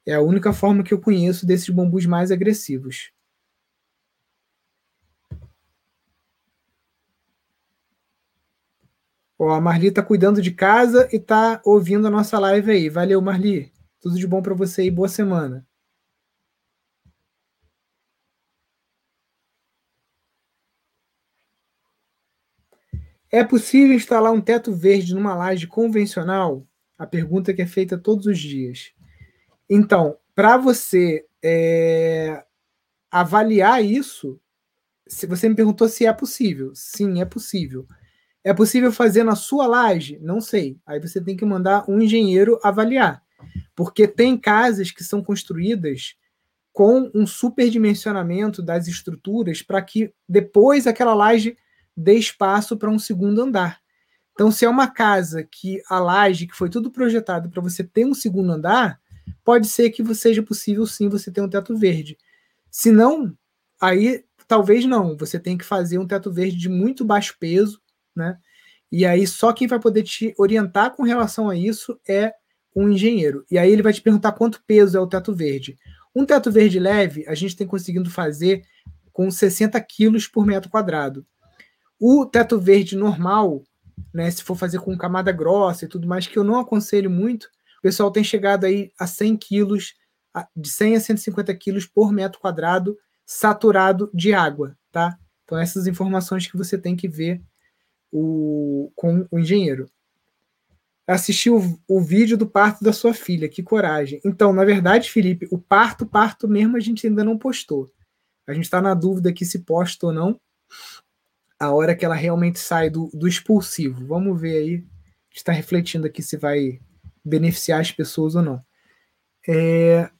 É a única forma que eu conheço desses bambus mais agressivos. Ó, a Marli tá cuidando de casa e tá ouvindo a nossa live aí. Valeu, Marli. Tudo de bom para você e boa semana. É possível instalar um teto verde numa laje convencional? A pergunta que é feita todos os dias. Então, para você é, avaliar isso, se você me perguntou se é possível, sim, é possível. É possível fazer na sua laje? Não sei. Aí você tem que mandar um engenheiro avaliar. Porque tem casas que são construídas com um superdimensionamento das estruturas para que depois aquela laje dê espaço para um segundo andar. Então, se é uma casa que a laje, que foi tudo projetado para você ter um segundo andar, pode ser que seja possível sim você ter um teto verde. Se não, aí talvez não. Você tem que fazer um teto verde de muito baixo peso, né? E aí só quem vai poder te orientar com relação a isso é um engenheiro. E aí ele vai te perguntar quanto peso é o teto verde. Um teto verde leve, a gente tem conseguido fazer com 60 quilos por metro quadrado. O teto verde normal, né, se for fazer com camada grossa e tudo mais, que eu não aconselho muito, o pessoal tem chegado aí a 100 quilos, de 100 a 150 quilos por metro quadrado, saturado de água, tá? Então essas informações que você tem que ver o, com o engenheiro. Assistiu o, o vídeo do parto da sua filha, que coragem. Então, na verdade, Felipe, o parto, parto mesmo, a gente ainda não postou. A gente está na dúvida aqui se posta ou não. A hora que ela realmente sai do, do expulsivo. Vamos ver aí. Está refletindo aqui se vai beneficiar as pessoas ou não. É,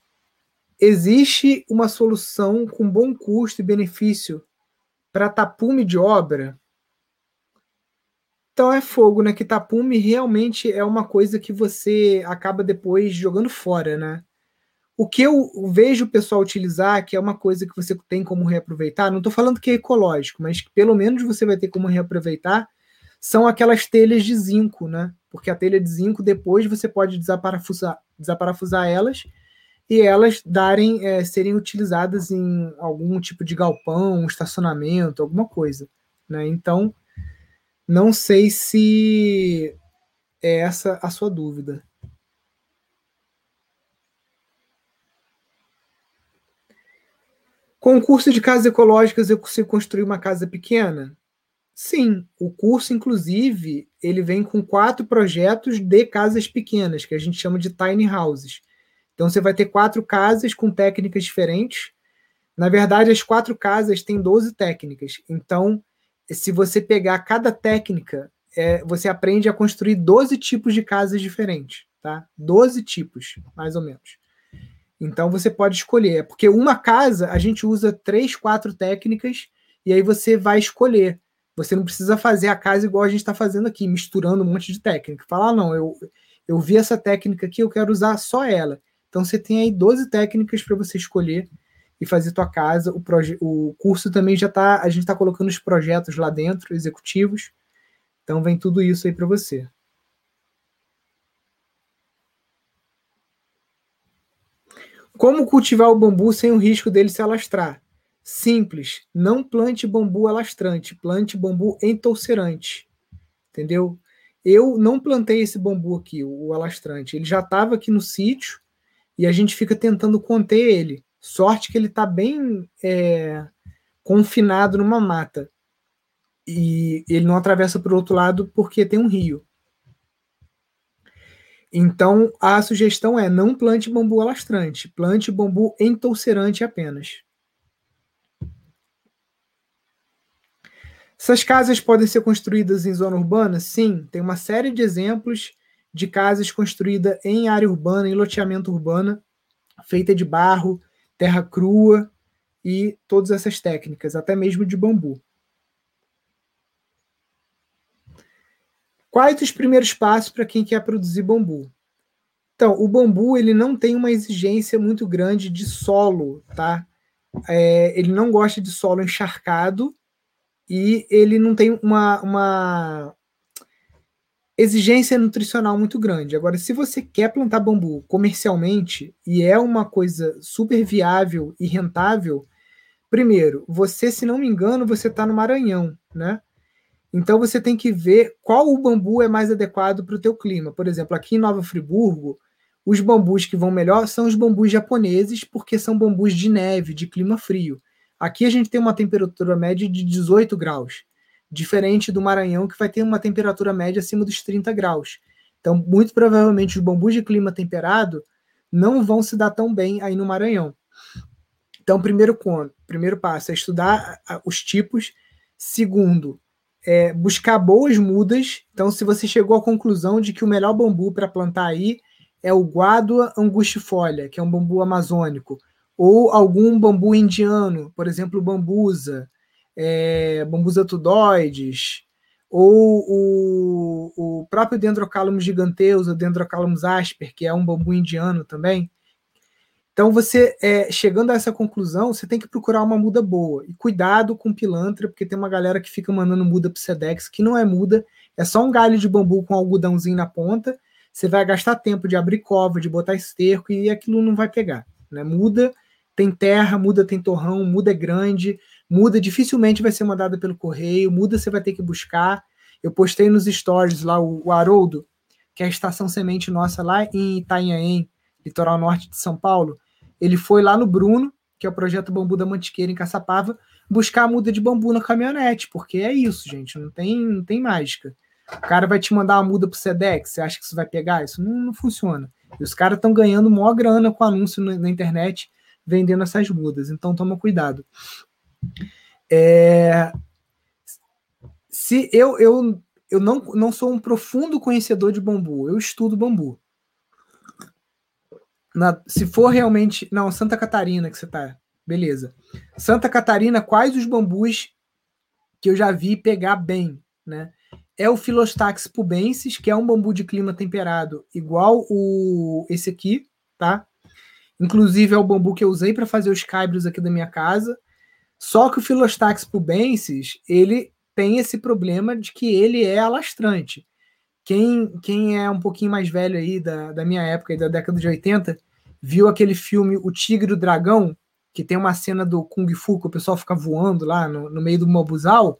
existe uma solução com bom custo e benefício para tapume de obra? Então é fogo, né? Que tapume realmente é uma coisa que você acaba depois jogando fora, né? O que eu vejo o pessoal utilizar, que é uma coisa que você tem como reaproveitar, não estou falando que é ecológico, mas que pelo menos você vai ter como reaproveitar, são aquelas telhas de zinco, né? Porque a telha de zinco depois você pode desaparafusar, desaparafusar elas e elas darem é, serem utilizadas em algum tipo de galpão, estacionamento, alguma coisa, né? Então não sei se é essa a sua dúvida. Com o curso de casas ecológicas, eu consigo construir uma casa pequena? Sim, o curso, inclusive, ele vem com quatro projetos de casas pequenas, que a gente chama de tiny houses. Então, você vai ter quatro casas com técnicas diferentes. Na verdade, as quatro casas têm 12 técnicas. Então, se você pegar cada técnica, é, você aprende a construir 12 tipos de casas diferentes, tá? 12 tipos, mais ou menos. Então, você pode escolher. Porque uma casa, a gente usa três, quatro técnicas, e aí você vai escolher você não precisa fazer a casa igual a gente está fazendo aqui, misturando um monte de técnica. Falar, ah, não, eu, eu vi essa técnica aqui, eu quero usar só ela. Então você tem aí 12 técnicas para você escolher e fazer tua casa. O, o curso também já está, a gente está colocando os projetos lá dentro, executivos. Então vem tudo isso aí para você. Como cultivar o bambu sem o risco dele se alastrar? Simples. Não plante bambu alastrante, plante bambu entolcerante. Entendeu? Eu não plantei esse bambu aqui, o alastrante. Ele já estava aqui no sítio e a gente fica tentando conter ele. Sorte que ele está bem é, confinado numa mata. E ele não atravessa para o outro lado porque tem um rio. Então, a sugestão é não plante bambu alastrante, plante bambu entolcerante apenas. Essas casas podem ser construídas em zona urbana? Sim, tem uma série de exemplos de casas construídas em área urbana, em loteamento urbana, feita de barro, terra crua e todas essas técnicas, até mesmo de bambu. Quais os primeiros passos para quem quer produzir bambu? Então, o bambu ele não tem uma exigência muito grande de solo, tá? É, ele não gosta de solo encharcado e ele não tem uma, uma exigência nutricional muito grande. Agora, se você quer plantar bambu comercialmente e é uma coisa super viável e rentável, primeiro, você, se não me engano, você está no Maranhão, né? Então você tem que ver qual o bambu é mais adequado para o teu clima. Por exemplo, aqui em Nova Friburgo, os bambus que vão melhor são os bambus japoneses, porque são bambus de neve, de clima frio. Aqui a gente tem uma temperatura média de 18 graus, diferente do Maranhão, que vai ter uma temperatura média acima dos 30 graus. Então, muito provavelmente, os bambus de clima temperado não vão se dar tão bem aí no Maranhão. Então, primeiro, primeiro passo é estudar os tipos. Segundo, é buscar boas mudas. Então, se você chegou à conclusão de que o melhor bambu para plantar aí é o Guadua angustifolia, que é um bambu amazônico, ou algum bambu indiano, por exemplo, bambusa, é, tudoides, ou o, o próprio Dendrocalamus giganteus, o Dendrocalamus asper, que é um bambu indiano também. Então, você, é, chegando a essa conclusão, você tem que procurar uma muda boa. E cuidado com pilantra, porque tem uma galera que fica mandando muda pro Sedex, que não é muda, é só um galho de bambu com algodãozinho na ponta. Você vai gastar tempo de abrir cova, de botar esterco, e aquilo não vai pegar. Né? Muda tem terra, muda tem torrão, muda é grande, muda dificilmente vai ser mandada pelo correio, muda você vai ter que buscar. Eu postei nos stories lá o, o Haroldo, que é a estação semente nossa lá em Itanhaém, litoral norte de São Paulo. Ele foi lá no Bruno, que é o projeto Bambu da Mantiqueira em Caçapava, buscar a muda de bambu na caminhonete, porque é isso, gente, não tem, não tem mágica. O cara vai te mandar uma muda pro Sedex, você acha que isso vai pegar? Isso não, não funciona. E os caras estão ganhando maior grana com anúncio na, na internet vendendo essas mudas. Então toma cuidado. É, se eu, eu, eu não, não sou um profundo conhecedor de bambu, eu estudo bambu. Na, se for realmente. Não, Santa Catarina que você tá. Beleza. Santa Catarina, quais os bambus que eu já vi pegar bem, né? É o Philostax pubensis, que é um bambu de clima temperado, igual o esse aqui, tá? Inclusive é o bambu que eu usei para fazer os caibros aqui da minha casa. Só que o Philostax pubensis, ele tem esse problema de que ele é alastrante. Quem, quem é um pouquinho mais velho aí da, da minha época, da década de 80, viu aquele filme O Tigre e o Dragão, que tem uma cena do Kung Fu que o pessoal fica voando lá no, no meio do mobuzal,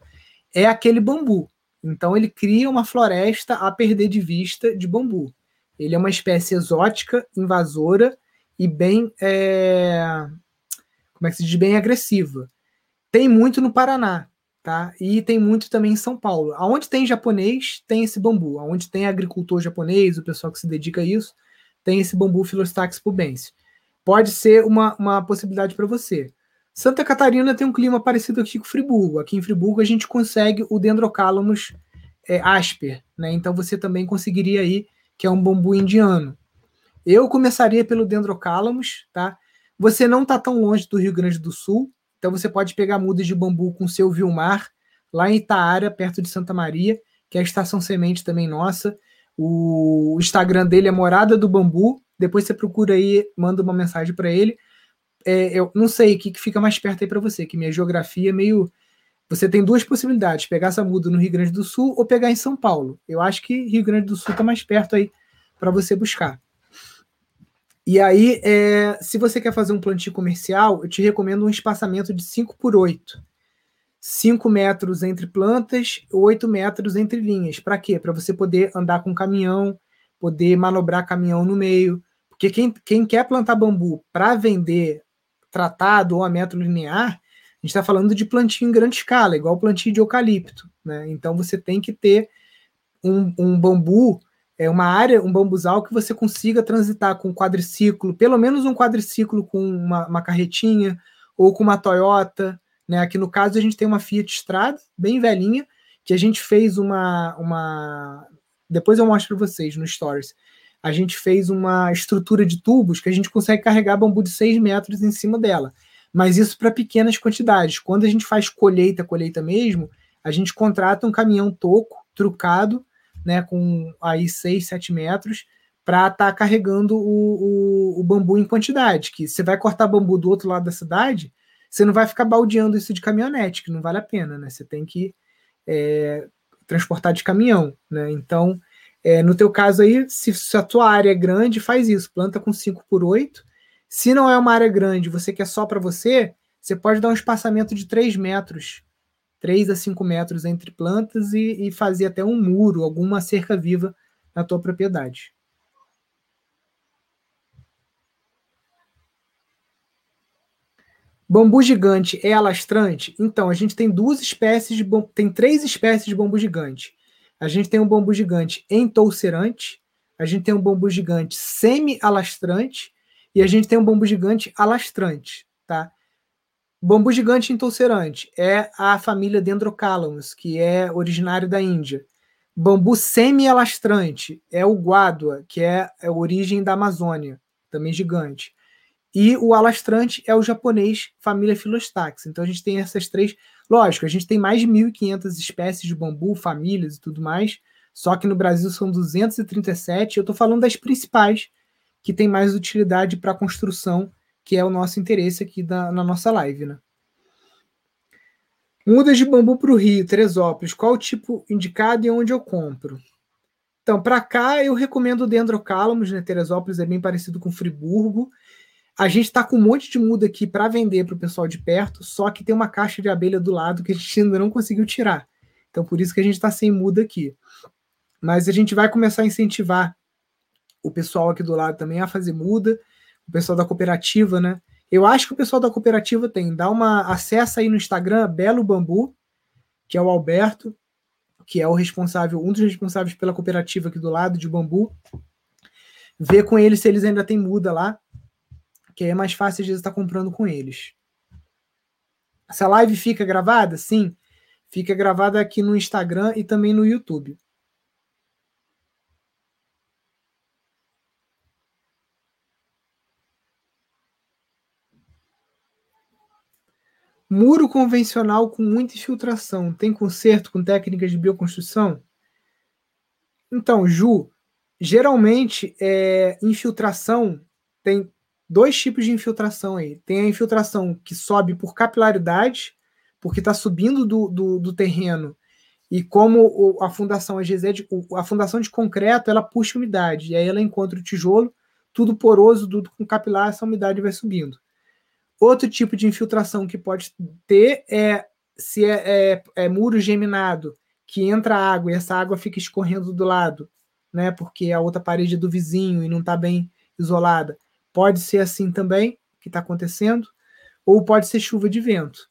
é aquele bambu. Então ele cria uma floresta a perder de vista de bambu. Ele é uma espécie exótica, invasora, e bem. É, como é que se diz? Bem agressiva. Tem muito no Paraná, tá? E tem muito também em São Paulo. Aonde tem japonês, tem esse bambu. Aonde tem agricultor japonês, o pessoal que se dedica a isso, tem esse bambu Filostax pubense. Pode ser uma, uma possibilidade para você. Santa Catarina tem um clima parecido aqui com Friburgo. Aqui em Friburgo a gente consegue o Dendrocalamus é, asper, né? Então você também conseguiria aí, que é um bambu indiano. Eu começaria pelo Dendrocalamus, tá? Você não está tão longe do Rio Grande do Sul, então você pode pegar mudas de bambu com seu Vilmar, lá em Itaara, perto de Santa Maria, que é a estação semente também nossa. O Instagram dele é Morada do Bambu. Depois você procura aí, manda uma mensagem para ele. É, eu não sei o que, que fica mais perto aí para você, que minha geografia é meio. Você tem duas possibilidades: pegar essa muda no Rio Grande do Sul ou pegar em São Paulo. Eu acho que Rio Grande do Sul está mais perto aí para você buscar. E aí, é, se você quer fazer um plantio comercial, eu te recomendo um espaçamento de 5 por 8. 5 metros entre plantas, 8 metros entre linhas. Para quê? Para você poder andar com caminhão, poder manobrar caminhão no meio. Porque quem, quem quer plantar bambu para vender tratado ou a metro linear, a gente está falando de plantio em grande escala, igual plantio de eucalipto. Né? Então você tem que ter um, um bambu é uma área, um bambuzal que você consiga transitar com um quadriciclo, pelo menos um quadriciclo com uma, uma carretinha ou com uma Toyota. Né? Aqui no caso a gente tem uma Fiat Strada, bem velhinha, que a gente fez uma. uma... Depois eu mostro para vocês no Stories. A gente fez uma estrutura de tubos que a gente consegue carregar bambu de 6 metros em cima dela. Mas isso para pequenas quantidades. Quando a gente faz colheita, colheita mesmo, a gente contrata um caminhão toco, trucado, né, com aí 6, 7 metros, para estar tá carregando o, o, o, bambu em quantidade. Que você vai cortar bambu do outro lado da cidade, você não vai ficar baldeando isso de caminhonete, que não vale a pena, né? Você tem que é, transportar de caminhão, né? Então, é, no teu caso aí, se, se, a tua área é grande, faz isso, planta com 5 por 8. Se não é uma área grande, você quer só para você, você pode dar um espaçamento de 3 metros 3 a 5 metros entre plantas e, e fazer até um muro, alguma cerca viva na tua propriedade. Bambu gigante é alastrante? Então, a gente tem duas espécies de bambu, tem três espécies de bambu gigante. A gente tem um bambu gigante entoucerante, a gente tem um bambu gigante semi-alastrante e a gente tem um bambu gigante alastrante, tá? Bambu gigante entulcerante é a família Dendrocalamus, que é originário da Índia. Bambu semi-alastrante é o guadua, que é a origem da Amazônia, também gigante. E o alastrante é o japonês, família Filostax. Então a gente tem essas três. Lógico, a gente tem mais de 1.500 espécies de bambu, famílias e tudo mais. Só que no Brasil são 237. Eu estou falando das principais que têm mais utilidade para construção que é o nosso interesse aqui da, na nossa live, né? Mudas de bambu para o Rio, Teresópolis, qual o tipo indicado e onde eu compro? Então, para cá eu recomendo o Dendrocalamus, né? Teresópolis é bem parecido com Friburgo. A gente está com um monte de muda aqui para vender para o pessoal de perto, só que tem uma caixa de abelha do lado que a gente ainda não conseguiu tirar. Então, por isso que a gente está sem muda aqui. Mas a gente vai começar a incentivar o pessoal aqui do lado também a fazer muda o pessoal da cooperativa, né? Eu acho que o pessoal da cooperativa tem. Dá uma acessa aí no Instagram, Belo Bambu, que é o Alberto, que é o responsável, um dos responsáveis pela cooperativa aqui do lado de bambu. Vê com eles se eles ainda têm muda lá, que aí é mais fácil de estar comprando com eles. Essa live fica gravada? Sim, fica gravada aqui no Instagram e também no YouTube. Muro convencional com muita infiltração. Tem conserto com técnicas de bioconstrução? Então, Ju, geralmente é, infiltração tem dois tipos de infiltração aí. Tem a infiltração que sobe por capilaridade, porque está subindo do, do, do, terreno. E como a fundação às vezes é de, a fundação de concreto, ela puxa umidade. E aí ela encontra o tijolo, tudo poroso, tudo com capilar, essa umidade vai subindo. Outro tipo de infiltração que pode ter é se é, é, é, muro geminado, que entra água e essa água fica escorrendo do lado, né? Porque a outra parede é do vizinho e não está bem isolada. Pode ser assim também, que está acontecendo, ou pode ser chuva de vento.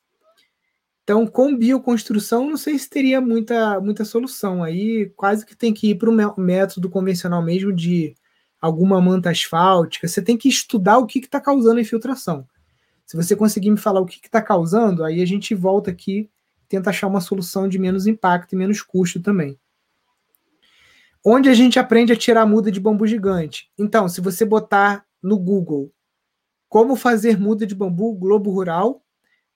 Então, com bioconstrução, não sei se teria muita, muita solução. Aí quase que tem que ir para o método convencional mesmo de alguma manta asfáltica. Você tem que estudar o que está causando a infiltração. Se você conseguir me falar o que está causando, aí a gente volta aqui tenta achar uma solução de menos impacto e menos custo também. Onde a gente aprende a tirar muda de bambu gigante? Então, se você botar no Google como fazer muda de bambu Globo Rural,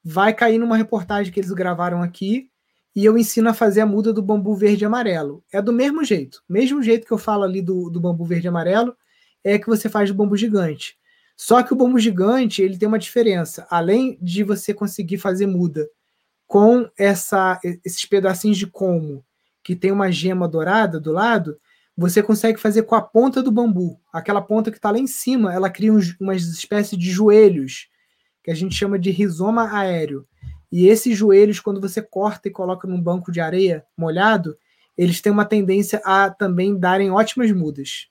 vai cair numa reportagem que eles gravaram aqui e eu ensino a fazer a muda do bambu verde e amarelo. É do mesmo jeito. Mesmo jeito que eu falo ali do, do bambu verde e amarelo, é que você faz do bambu gigante. Só que o bambu gigante ele tem uma diferença. Além de você conseguir fazer muda com essa, esses pedacinhos de como que tem uma gema dourada do lado, você consegue fazer com a ponta do bambu. Aquela ponta que está lá em cima, ela cria uns, umas espécies de joelhos que a gente chama de rizoma aéreo. E esses joelhos, quando você corta e coloca num banco de areia molhado, eles têm uma tendência a também darem ótimas mudas.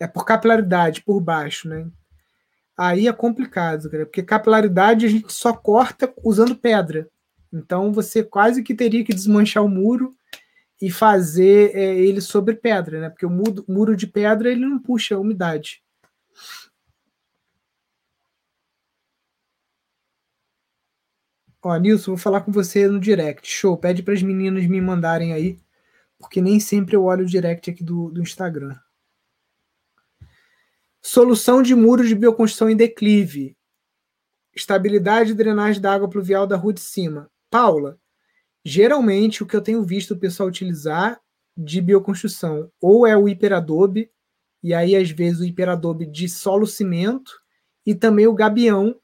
É por capilaridade, por baixo, né? Aí é complicado, cara, porque capilaridade a gente só corta usando pedra. Então você quase que teria que desmanchar o muro e fazer é, ele sobre pedra, né? Porque o muro, muro de pedra ele não puxa umidade. Ó, Nilson, vou falar com você no direct. Show. Pede para as meninas me mandarem aí, porque nem sempre eu olho o direct aqui do, do Instagram. Solução de muros de bioconstrução em declive. Estabilidade e drenagem da água pluvial da rua de cima. Paula, geralmente o que eu tenho visto o pessoal utilizar de bioconstrução ou é o hiperadobe, e aí às vezes o hiperadobe de solo cimento, e também o gabião,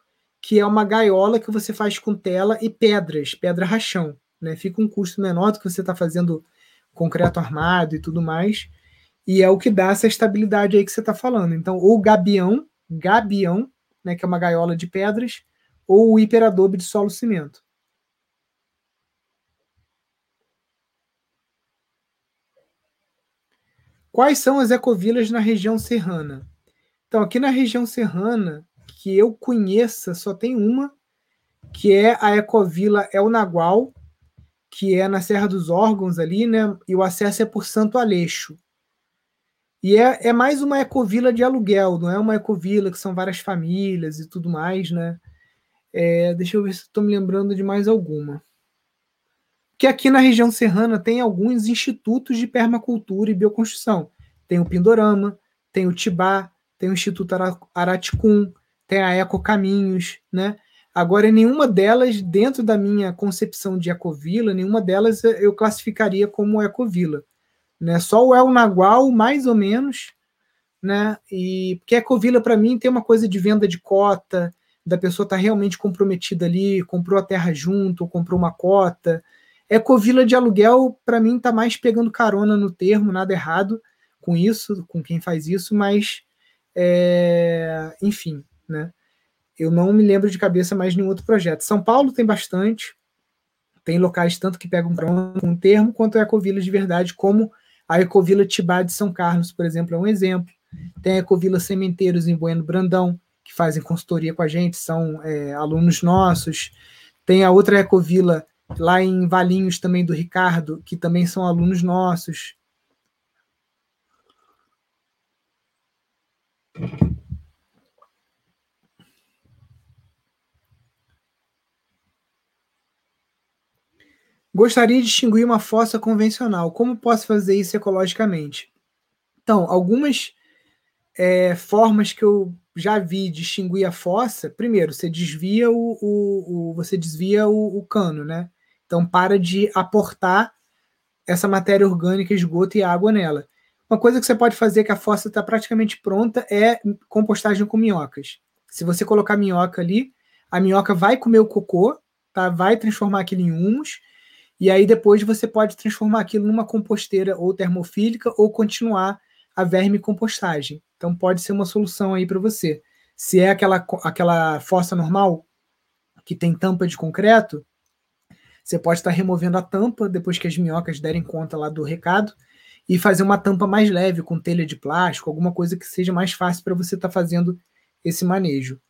que é uma gaiola que você faz com tela e pedras, pedra rachão. Né? Fica um custo menor do que você está fazendo concreto armado e tudo mais. E é o que dá essa estabilidade aí que você está falando. Então, ou gabião, gabião, né, que é uma gaiola de pedras, ou o hiperadobe de solo cimento. Quais são as ecovilas na região serrana? Então, aqui na região serrana, que eu conheça, só tem uma, que é a Ecovila El Nagual, que é na Serra dos Órgãos ali, né? E o acesso é por Santo Aleixo. E é, é mais uma ecovila de aluguel, não é uma ecovila que são várias famílias e tudo mais, né? É, deixa eu ver se estou me lembrando de mais alguma. Que aqui na região serrana tem alguns institutos de permacultura e bioconstrução. Tem o Pindorama, tem o Tibá, tem o Instituto Araticum, tem a Eco Caminhos, né? Agora, nenhuma delas, dentro da minha concepção de ecovila, nenhuma delas eu classificaria como ecovila. Né? Só o El Nagual, mais ou menos, né? E porque ecovila, para mim, tem uma coisa de venda de cota, da pessoa estar tá realmente comprometida ali, comprou a terra junto, comprou uma cota. Ecovila de aluguel, para mim, está mais pegando carona no termo, nada errado com isso, com quem faz isso, mas é, enfim, né? Eu não me lembro de cabeça mais nenhum outro projeto. São Paulo tem bastante, tem locais tanto que pegam um termo quanto ecovilas de verdade, como a Ecovila Tibá de São Carlos, por exemplo, é um exemplo. Tem a Ecovila Sementeiros em Bueno Brandão, que fazem consultoria com a gente, são é, alunos nossos. Tem a outra Ecovila lá em Valinhos também do Ricardo, que também são alunos nossos. Gostaria de extinguir uma fossa convencional. Como posso fazer isso ecologicamente? Então, algumas é, formas que eu já vi de extinguir a fossa. Primeiro, você desvia o, o, o você desvia o, o, cano, né? Então, para de aportar essa matéria orgânica, esgoto e água nela. Uma coisa que você pode fazer que a fossa está praticamente pronta é compostagem com minhocas. Se você colocar minhoca ali, a minhoca vai comer o cocô, tá? Vai transformar aquilo em humus e aí depois você pode transformar aquilo numa composteira ou termofílica ou continuar a verme compostagem. Então pode ser uma solução aí para você. Se é aquela, aquela fossa normal que tem tampa de concreto, você pode estar removendo a tampa depois que as minhocas derem conta lá do recado e fazer uma tampa mais leve com telha de plástico, alguma coisa que seja mais fácil para você estar fazendo esse manejo.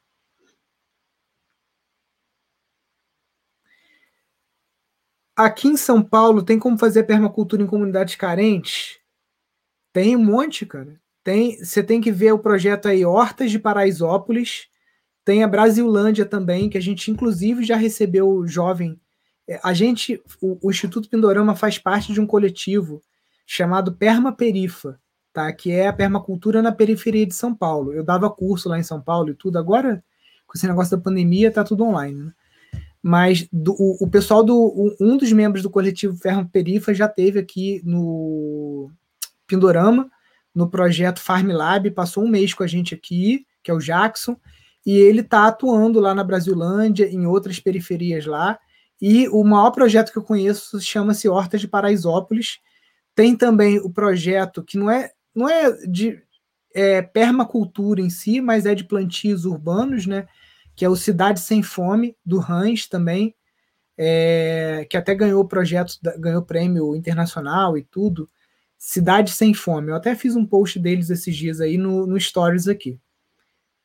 Aqui em São Paulo, tem como fazer permacultura em comunidades carentes? Tem um monte, cara. Tem, você tem que ver o projeto aí Hortas de Paraisópolis. Tem a Brasilândia também, que a gente inclusive já recebeu jovem. É, a gente, o, o Instituto Pindorama faz parte de um coletivo chamado Permaperifa, tá? Que é a permacultura na periferia de São Paulo. Eu dava curso lá em São Paulo e tudo. Agora, com esse negócio da pandemia, tá tudo online, né? Mas do, o, o, pessoal do. Um dos membros do coletivo Ferro Perifa já teve aqui no Pindorama, no projeto Farm Lab, passou um mês com a gente aqui, que é o Jackson, e ele está atuando lá na Brasilândia, em outras periferias lá. E o maior projeto que eu conheço chama-se Hortas de Paraisópolis. Tem também o projeto que não é, não é de é, permacultura em si, mas é de plantios urbanos, né? Que é o Cidade Sem Fome, do Hans também, é, que até ganhou projeto, ganhou prêmio internacional e tudo. Cidade Sem Fome. Eu até fiz um post deles esses dias aí no, no Stories aqui.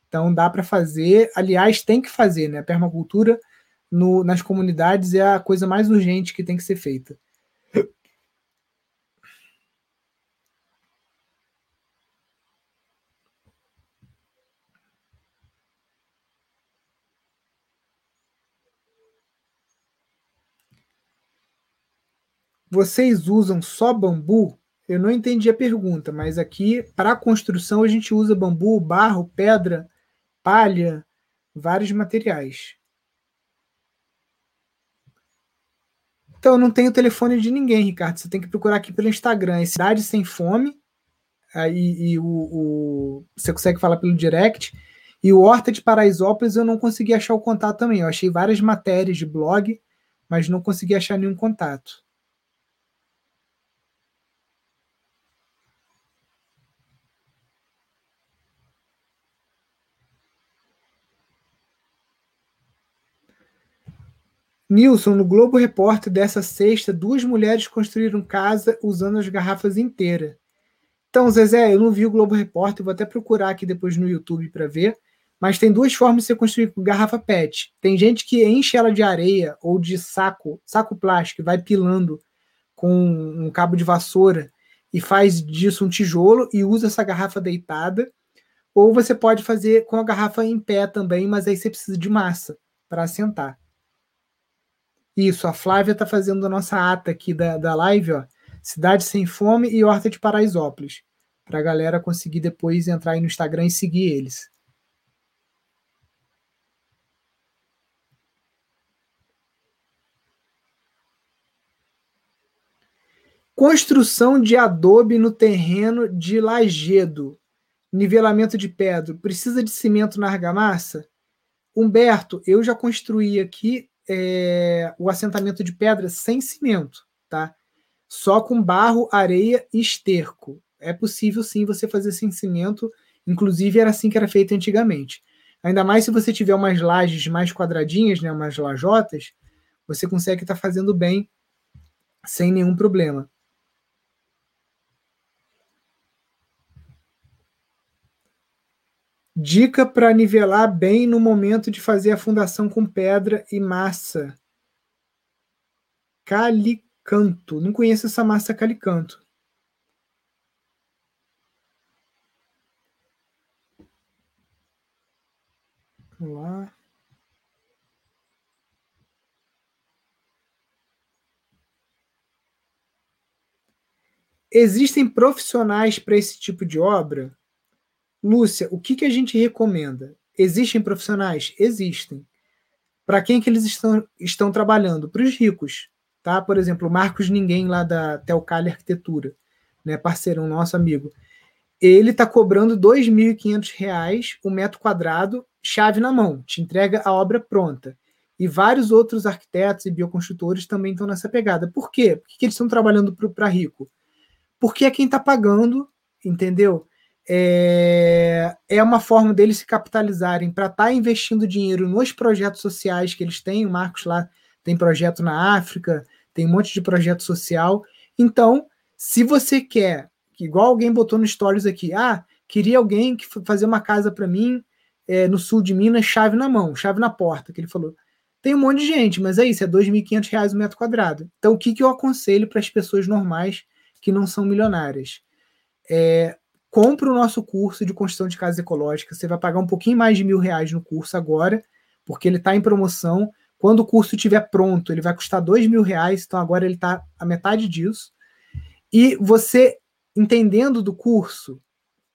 Então dá para fazer, aliás, tem que fazer, né? A permacultura no, nas comunidades é a coisa mais urgente que tem que ser feita. Vocês usam só bambu? Eu não entendi a pergunta, mas aqui para construção a gente usa bambu, barro, pedra, palha, vários materiais. Então, não tenho telefone de ninguém, Ricardo. Você tem que procurar aqui pelo Instagram. É Cidade Sem Fome. Aí e o, o, você consegue falar pelo direct. E o Horta de Paraisópolis eu não consegui achar o contato também. Eu achei várias matérias de blog, mas não consegui achar nenhum contato. Nilson, no Globo Repórter dessa sexta, duas mulheres construíram casa usando as garrafas inteiras. Então, Zezé, eu não vi o Globo Repórter, vou até procurar aqui depois no YouTube para ver. Mas tem duas formas de você construir com garrafa PET. Tem gente que enche ela de areia ou de saco, saco plástico, vai pilando com um cabo de vassoura e faz disso um tijolo e usa essa garrafa deitada. Ou você pode fazer com a garrafa em pé também, mas aí você precisa de massa para assentar. Isso, a Flávia está fazendo a nossa ata aqui da, da live, ó. Cidade Sem Fome e Horta de Paraisópolis. Para a galera conseguir depois entrar aí no Instagram e seguir eles. Construção de adobe no terreno de lajedo. Nivelamento de pedra. Precisa de cimento na argamassa? Humberto, eu já construí aqui é, o assentamento de pedra sem cimento, tá? Só com barro, areia e esterco. É possível sim você fazer sem cimento, inclusive era assim que era feito antigamente. Ainda mais se você tiver umas lajes mais quadradinhas, né, umas lajotas, você consegue estar tá fazendo bem sem nenhum problema. Dica para nivelar bem no momento de fazer a fundação com pedra e massa. Calicanto. Não conheço essa massa calicanto. Vamos lá. Existem profissionais para esse tipo de obra? Lúcia, o que, que a gente recomenda? Existem profissionais? Existem. Para quem que eles estão, estão trabalhando? Para os ricos. Tá? Por exemplo, o Marcos Ninguém, lá da Telcale Arquitetura, né, parceiro, um nosso amigo. Ele está cobrando R$ 2.500 o metro quadrado, chave na mão, te entrega a obra pronta. E vários outros arquitetos e bioconstrutores também estão nessa pegada. Por quê? Por que eles estão trabalhando para rico? Porque é quem está pagando, entendeu? É, é uma forma deles se capitalizarem para estar tá investindo dinheiro nos projetos sociais que eles têm. O Marcos lá tem projeto na África, tem um monte de projeto social. Então, se você quer, igual alguém botou no Stories aqui, ah, queria alguém que fazer uma casa para mim é, no sul de Minas, chave na mão, chave na porta, que ele falou. tem um monte de gente, mas é isso, é R$ 2.500 o metro quadrado. Então, o que, que eu aconselho para as pessoas normais que não são milionárias? É, compre o nosso curso de construção de casa ecológica. Você vai pagar um pouquinho mais de mil reais no curso agora, porque ele está em promoção. Quando o curso estiver pronto, ele vai custar dois mil reais, então agora ele está a metade disso. E você, entendendo do curso,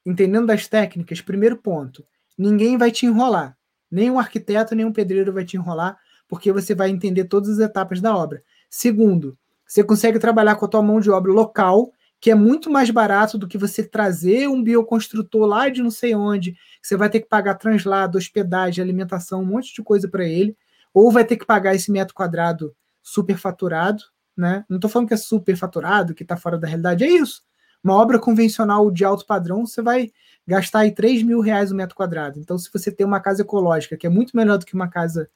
entendendo das técnicas, primeiro ponto, ninguém vai te enrolar. Nem um arquiteto, nem um pedreiro vai te enrolar, porque você vai entender todas as etapas da obra. Segundo, você consegue trabalhar com a tua mão de obra local, que é muito mais barato do que você trazer um bioconstrutor lá de não sei onde, você vai ter que pagar translado, hospedagem, alimentação, um monte de coisa para ele, ou vai ter que pagar esse metro quadrado superfaturado, né? Não estou falando que é superfaturado, que está fora da realidade, é isso. Uma obra convencional de alto padrão, você vai gastar aí 3 mil reais o metro quadrado. Então, se você tem uma casa ecológica, que é muito melhor do que uma casa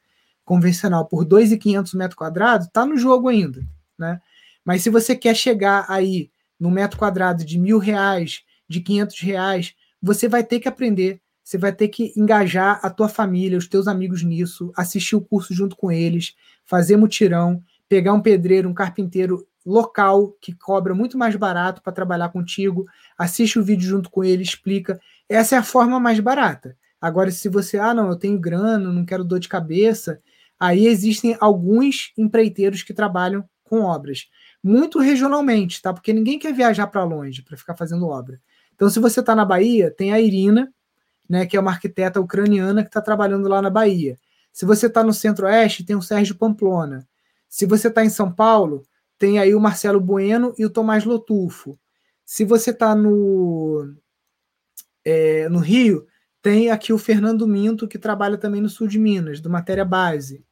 convencional por 2.500 metro quadrado, tá no jogo ainda, né? Mas se você quer chegar aí no metro quadrado de mil reais, de 500 reais, você vai ter que aprender, você vai ter que engajar a tua família, os teus amigos nisso, assistir o curso junto com eles, fazer mutirão, pegar um pedreiro, um carpinteiro local que cobra muito mais barato para trabalhar contigo, assiste o vídeo junto com ele, explica. Essa é a forma mais barata. Agora, se você, ah, não, eu tenho grana, não quero dor de cabeça, aí existem alguns empreiteiros que trabalham com obras, muito regionalmente, tá? Porque ninguém quer viajar para longe para ficar fazendo obra. Então, se você está na Bahia, tem a Irina, né, que é uma arquiteta ucraniana que está trabalhando lá na Bahia. Se você está no Centro-Oeste, tem o Sérgio Pamplona. Se você está em São Paulo, tem aí o Marcelo Bueno e o Tomás Lotufo. Se você está no, é, no Rio, tem aqui o Fernando Minto, que trabalha também no sul de Minas, do Matéria Base.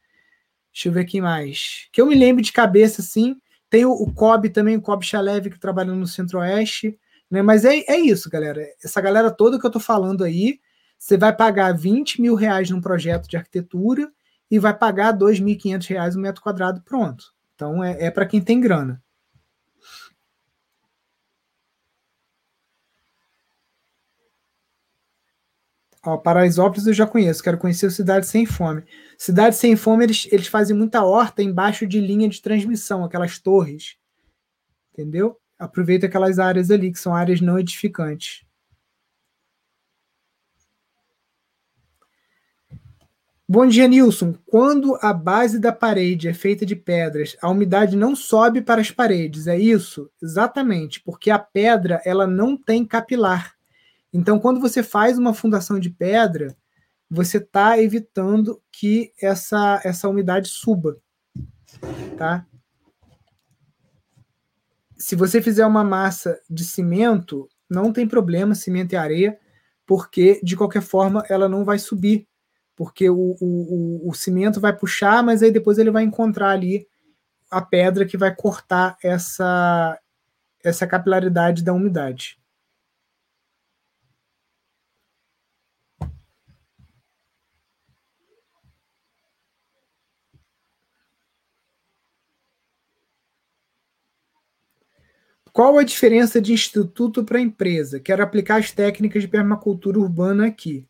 Deixa eu ver aqui mais. Que eu me lembro de cabeça, sim. Tem o, Cobb também, o Cobb Chaleve, que trabalha no Centro-Oeste. Né? Mas é, é isso, galera. Essa galera toda que eu estou falando aí, você vai pagar 20 mil reais num projeto de arquitetura e vai pagar 2.500 reais um metro quadrado pronto. Então é, é para quem tem grana. Ó, Paraisópolis eu já conheço, quero conhecer o Cidade Sem Fome. Cidade Sem Fome, eles, eles fazem muita horta embaixo de linha de transmissão, aquelas torres. Entendeu? Aproveita aquelas áreas ali, que são áreas não edificantes. Bom dia, Nilson. Quando a base da parede é feita de pedras, a umidade não sobe para as paredes, é isso? Exatamente, porque a pedra ela não tem capilar. Então, quando você faz uma fundação de pedra, você está evitando que essa, essa umidade suba, tá? Se você fizer uma massa de cimento, não tem problema, cimento e areia, porque de qualquer forma ela não vai subir porque o, o, o, cimento vai puxar, mas aí depois ele vai encontrar ali a pedra que vai cortar essa, essa capilaridade da umidade. Qual a diferença de instituto para empresa? Quero aplicar as técnicas de permacultura urbana aqui.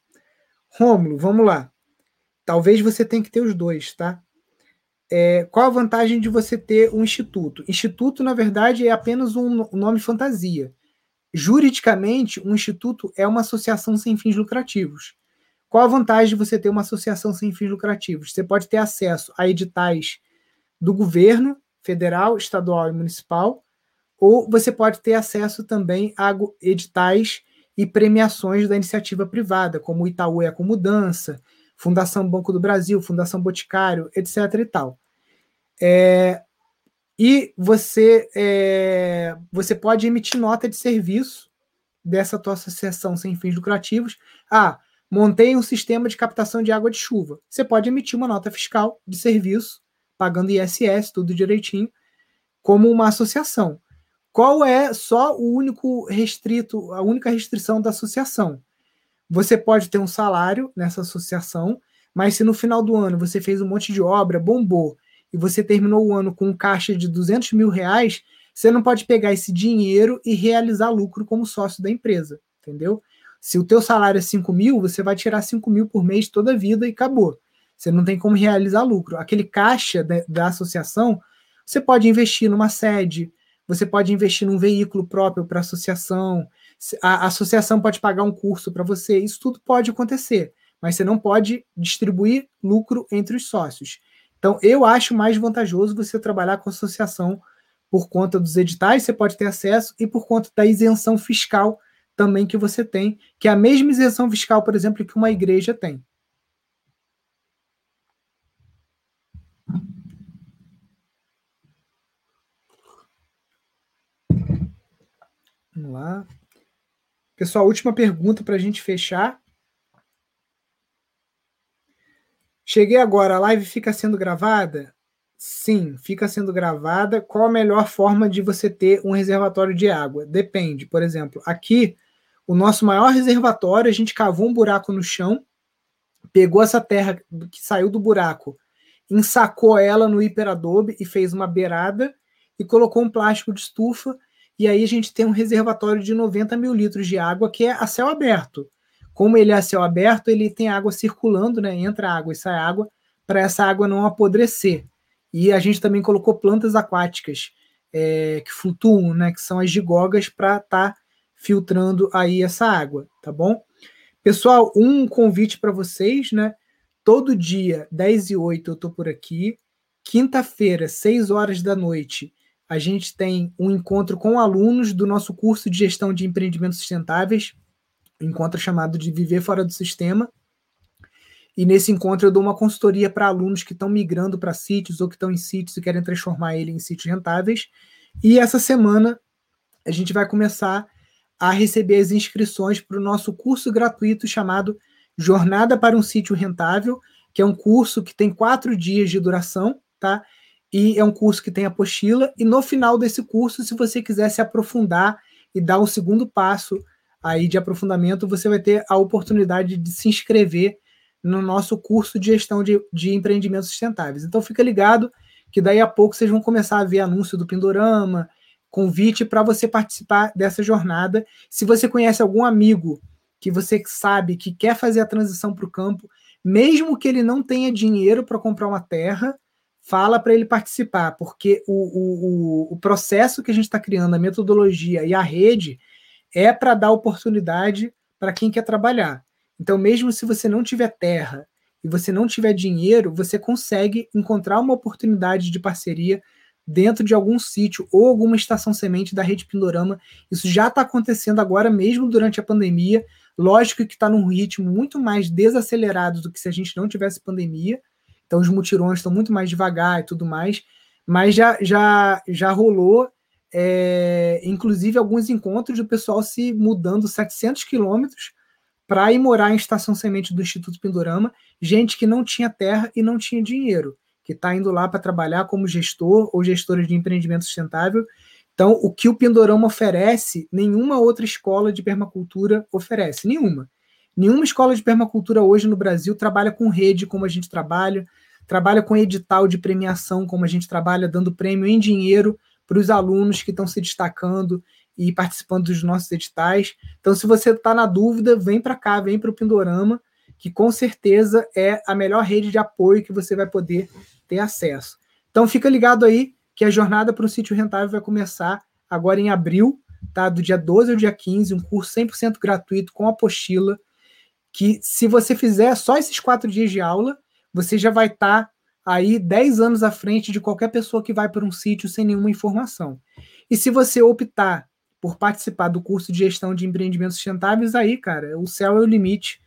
Rômulo, vamos lá. Talvez você tenha que ter os dois, tá? É, qual a vantagem de você ter um instituto? Instituto, na verdade, é apenas um nome fantasia. Juridicamente, um instituto é uma associação sem fins lucrativos. Qual a vantagem de você ter uma associação sem fins lucrativos? Você pode ter acesso a editais do governo federal, estadual e municipal, ou você pode ter acesso também a editais e premiações da iniciativa privada, como Itaú com mudança, Fundação Banco do Brasil, Fundação Boticário, etc. e tal. É, e você, é, você pode emitir nota de serviço dessa tua associação sem fins lucrativos. Ah, montei um sistema de captação de água de chuva. Você pode emitir uma nota fiscal de serviço, pagando ISS, tudo direitinho, como uma associação. Qual é só o único restrito, a única restrição da associação? Você pode ter um salário nessa associação, mas se no final do ano você fez um monte de obra, bombou, e você terminou o ano com um caixa de 200 mil reais, você não pode pegar esse dinheiro e realizar lucro como sócio da empresa, entendeu? Se o teu salário é 5 mil, você vai tirar 5 mil por mês toda a vida e acabou. Você não tem como realizar lucro. Aquele caixa da, da associação, você pode investir numa sede, você pode investir num veículo próprio para associação, a associação pode pagar um curso para você, isso tudo pode acontecer, mas você não pode distribuir lucro entre os sócios. Então, eu acho mais vantajoso você trabalhar com associação por conta dos editais, você pode ter acesso, e por conta da isenção fiscal também que você tem, que é a mesma isenção fiscal, por exemplo, que uma igreja tem. Vamos lá. Pessoal, última pergunta para a gente fechar. Cheguei agora, a live fica sendo gravada? Sim, fica sendo gravada. Qual a melhor forma de você ter um reservatório de água? Depende. Por exemplo, aqui, o nosso maior reservatório, a gente cavou um buraco no chão, pegou essa terra que saiu do buraco, ensacou ela no hiperadobe e fez uma beirada e colocou um plástico de estufa e aí a gente tem um reservatório de 90 mil litros de água que é a céu aberto. Como ele é a céu aberto, ele tem água circulando, né? Entra água e sai água, para essa água não apodrecer. E a gente também colocou plantas aquáticas é, que flutuam, né? Que são as gigogas, para estar tá filtrando aí essa água, tá bom? Pessoal, um convite para vocês, né? Todo dia, 10 e 8, eu tô por aqui. Quinta-feira, 6 horas da noite, a gente tem um encontro com alunos do nosso curso de gestão de empreendimentos sustentáveis, um encontro chamado de Viver Fora do Sistema. E nesse encontro eu dou uma consultoria para alunos que estão migrando para sítios ou que estão em sítios e querem transformar ele em sítios rentáveis. E essa semana a gente vai começar a receber as inscrições para o nosso curso gratuito chamado Jornada para um Sítio Rentável, que é um curso que tem quatro dias de duração, tá? E é um curso que tem apostila, e no final desse curso, se você quiser se aprofundar e dar o segundo passo aí de aprofundamento, você vai ter a oportunidade de se inscrever no nosso curso de gestão de, de empreendimentos sustentáveis. Então fica ligado que daí a pouco vocês vão começar a ver anúncio do Pindorama, convite para você participar dessa jornada. Se você conhece algum amigo que você sabe que quer fazer a transição para o campo, mesmo que ele não tenha dinheiro para comprar uma terra, fala para ele participar, porque o, o, o processo que a gente está criando, a metodologia e a rede é para dar oportunidade para quem quer trabalhar. Então, mesmo se você não tiver terra e você não tiver dinheiro, você consegue encontrar uma oportunidade de parceria dentro de algum sítio ou alguma estação semente da rede Pindorama. Isso já está acontecendo agora mesmo durante a pandemia. Lógico que está num ritmo muito mais desacelerado do que se a gente não tivesse pandemia, então os mutirões estão muito mais devagar e tudo mais, mas já, já, já rolou, é, inclusive, alguns encontros do pessoal se mudando 700 quilômetros para ir morar em estação semente do Instituto Pindorama, gente que não tinha terra e não tinha dinheiro, que está indo lá para trabalhar como gestor ou gestora de empreendimento sustentável. Então, o que o Pindorama oferece, nenhuma outra escola de permacultura oferece, nenhuma. Nenhuma escola de permacultura hoje no Brasil trabalha com rede como a gente trabalha, trabalha com edital de premiação como a gente trabalha, dando prêmio em dinheiro para os alunos que estão se destacando e participando dos nossos editais. Então, se você está na dúvida, vem para cá, vem para o Pindorama, que com certeza é a melhor rede de apoio que você vai poder ter acesso. Então, fica ligado aí que a jornada para o sítio rentável vai começar agora em abril, tá? Do dia 12 ao dia 15, um curso 100% gratuito com apostila que se você fizer só esses quatro dias de aula, você já vai estar tá aí 10 anos à frente de qualquer pessoa que vai para um sítio sem nenhuma informação. E se você optar por participar do curso de gestão de empreendimentos sustentáveis, aí, cara, o céu é o limite.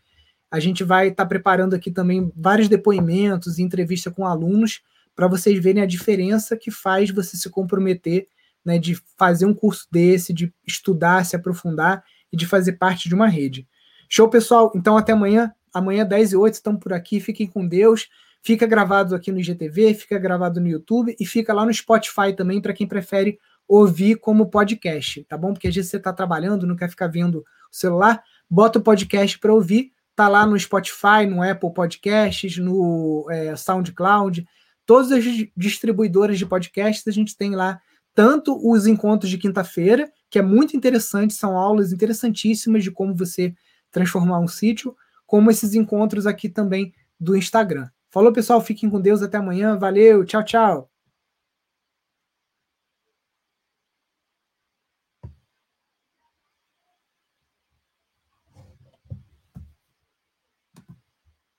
A gente vai estar tá preparando aqui também vários depoimentos e entrevista com alunos para vocês verem a diferença que faz você se comprometer, né, de fazer um curso desse, de estudar, se aprofundar e de fazer parte de uma rede. Show, pessoal? Então, até amanhã. Amanhã, 10 e 8, estamos por aqui. Fiquem com Deus. Fica gravado aqui no IGTV, fica gravado no YouTube e fica lá no Spotify também, para quem prefere ouvir como podcast, tá bom? Porque às vezes você está trabalhando, não quer ficar vendo o celular, bota o podcast para ouvir. Tá lá no Spotify, no Apple Podcasts, no é, SoundCloud, todas as distribuidoras de podcasts a gente tem lá tanto os encontros de quinta-feira, que é muito interessante, são aulas interessantíssimas de como você transformar um sítio, como esses encontros aqui também do Instagram. Falou, pessoal. Fiquem com Deus. Até amanhã. Valeu. Tchau, tchau.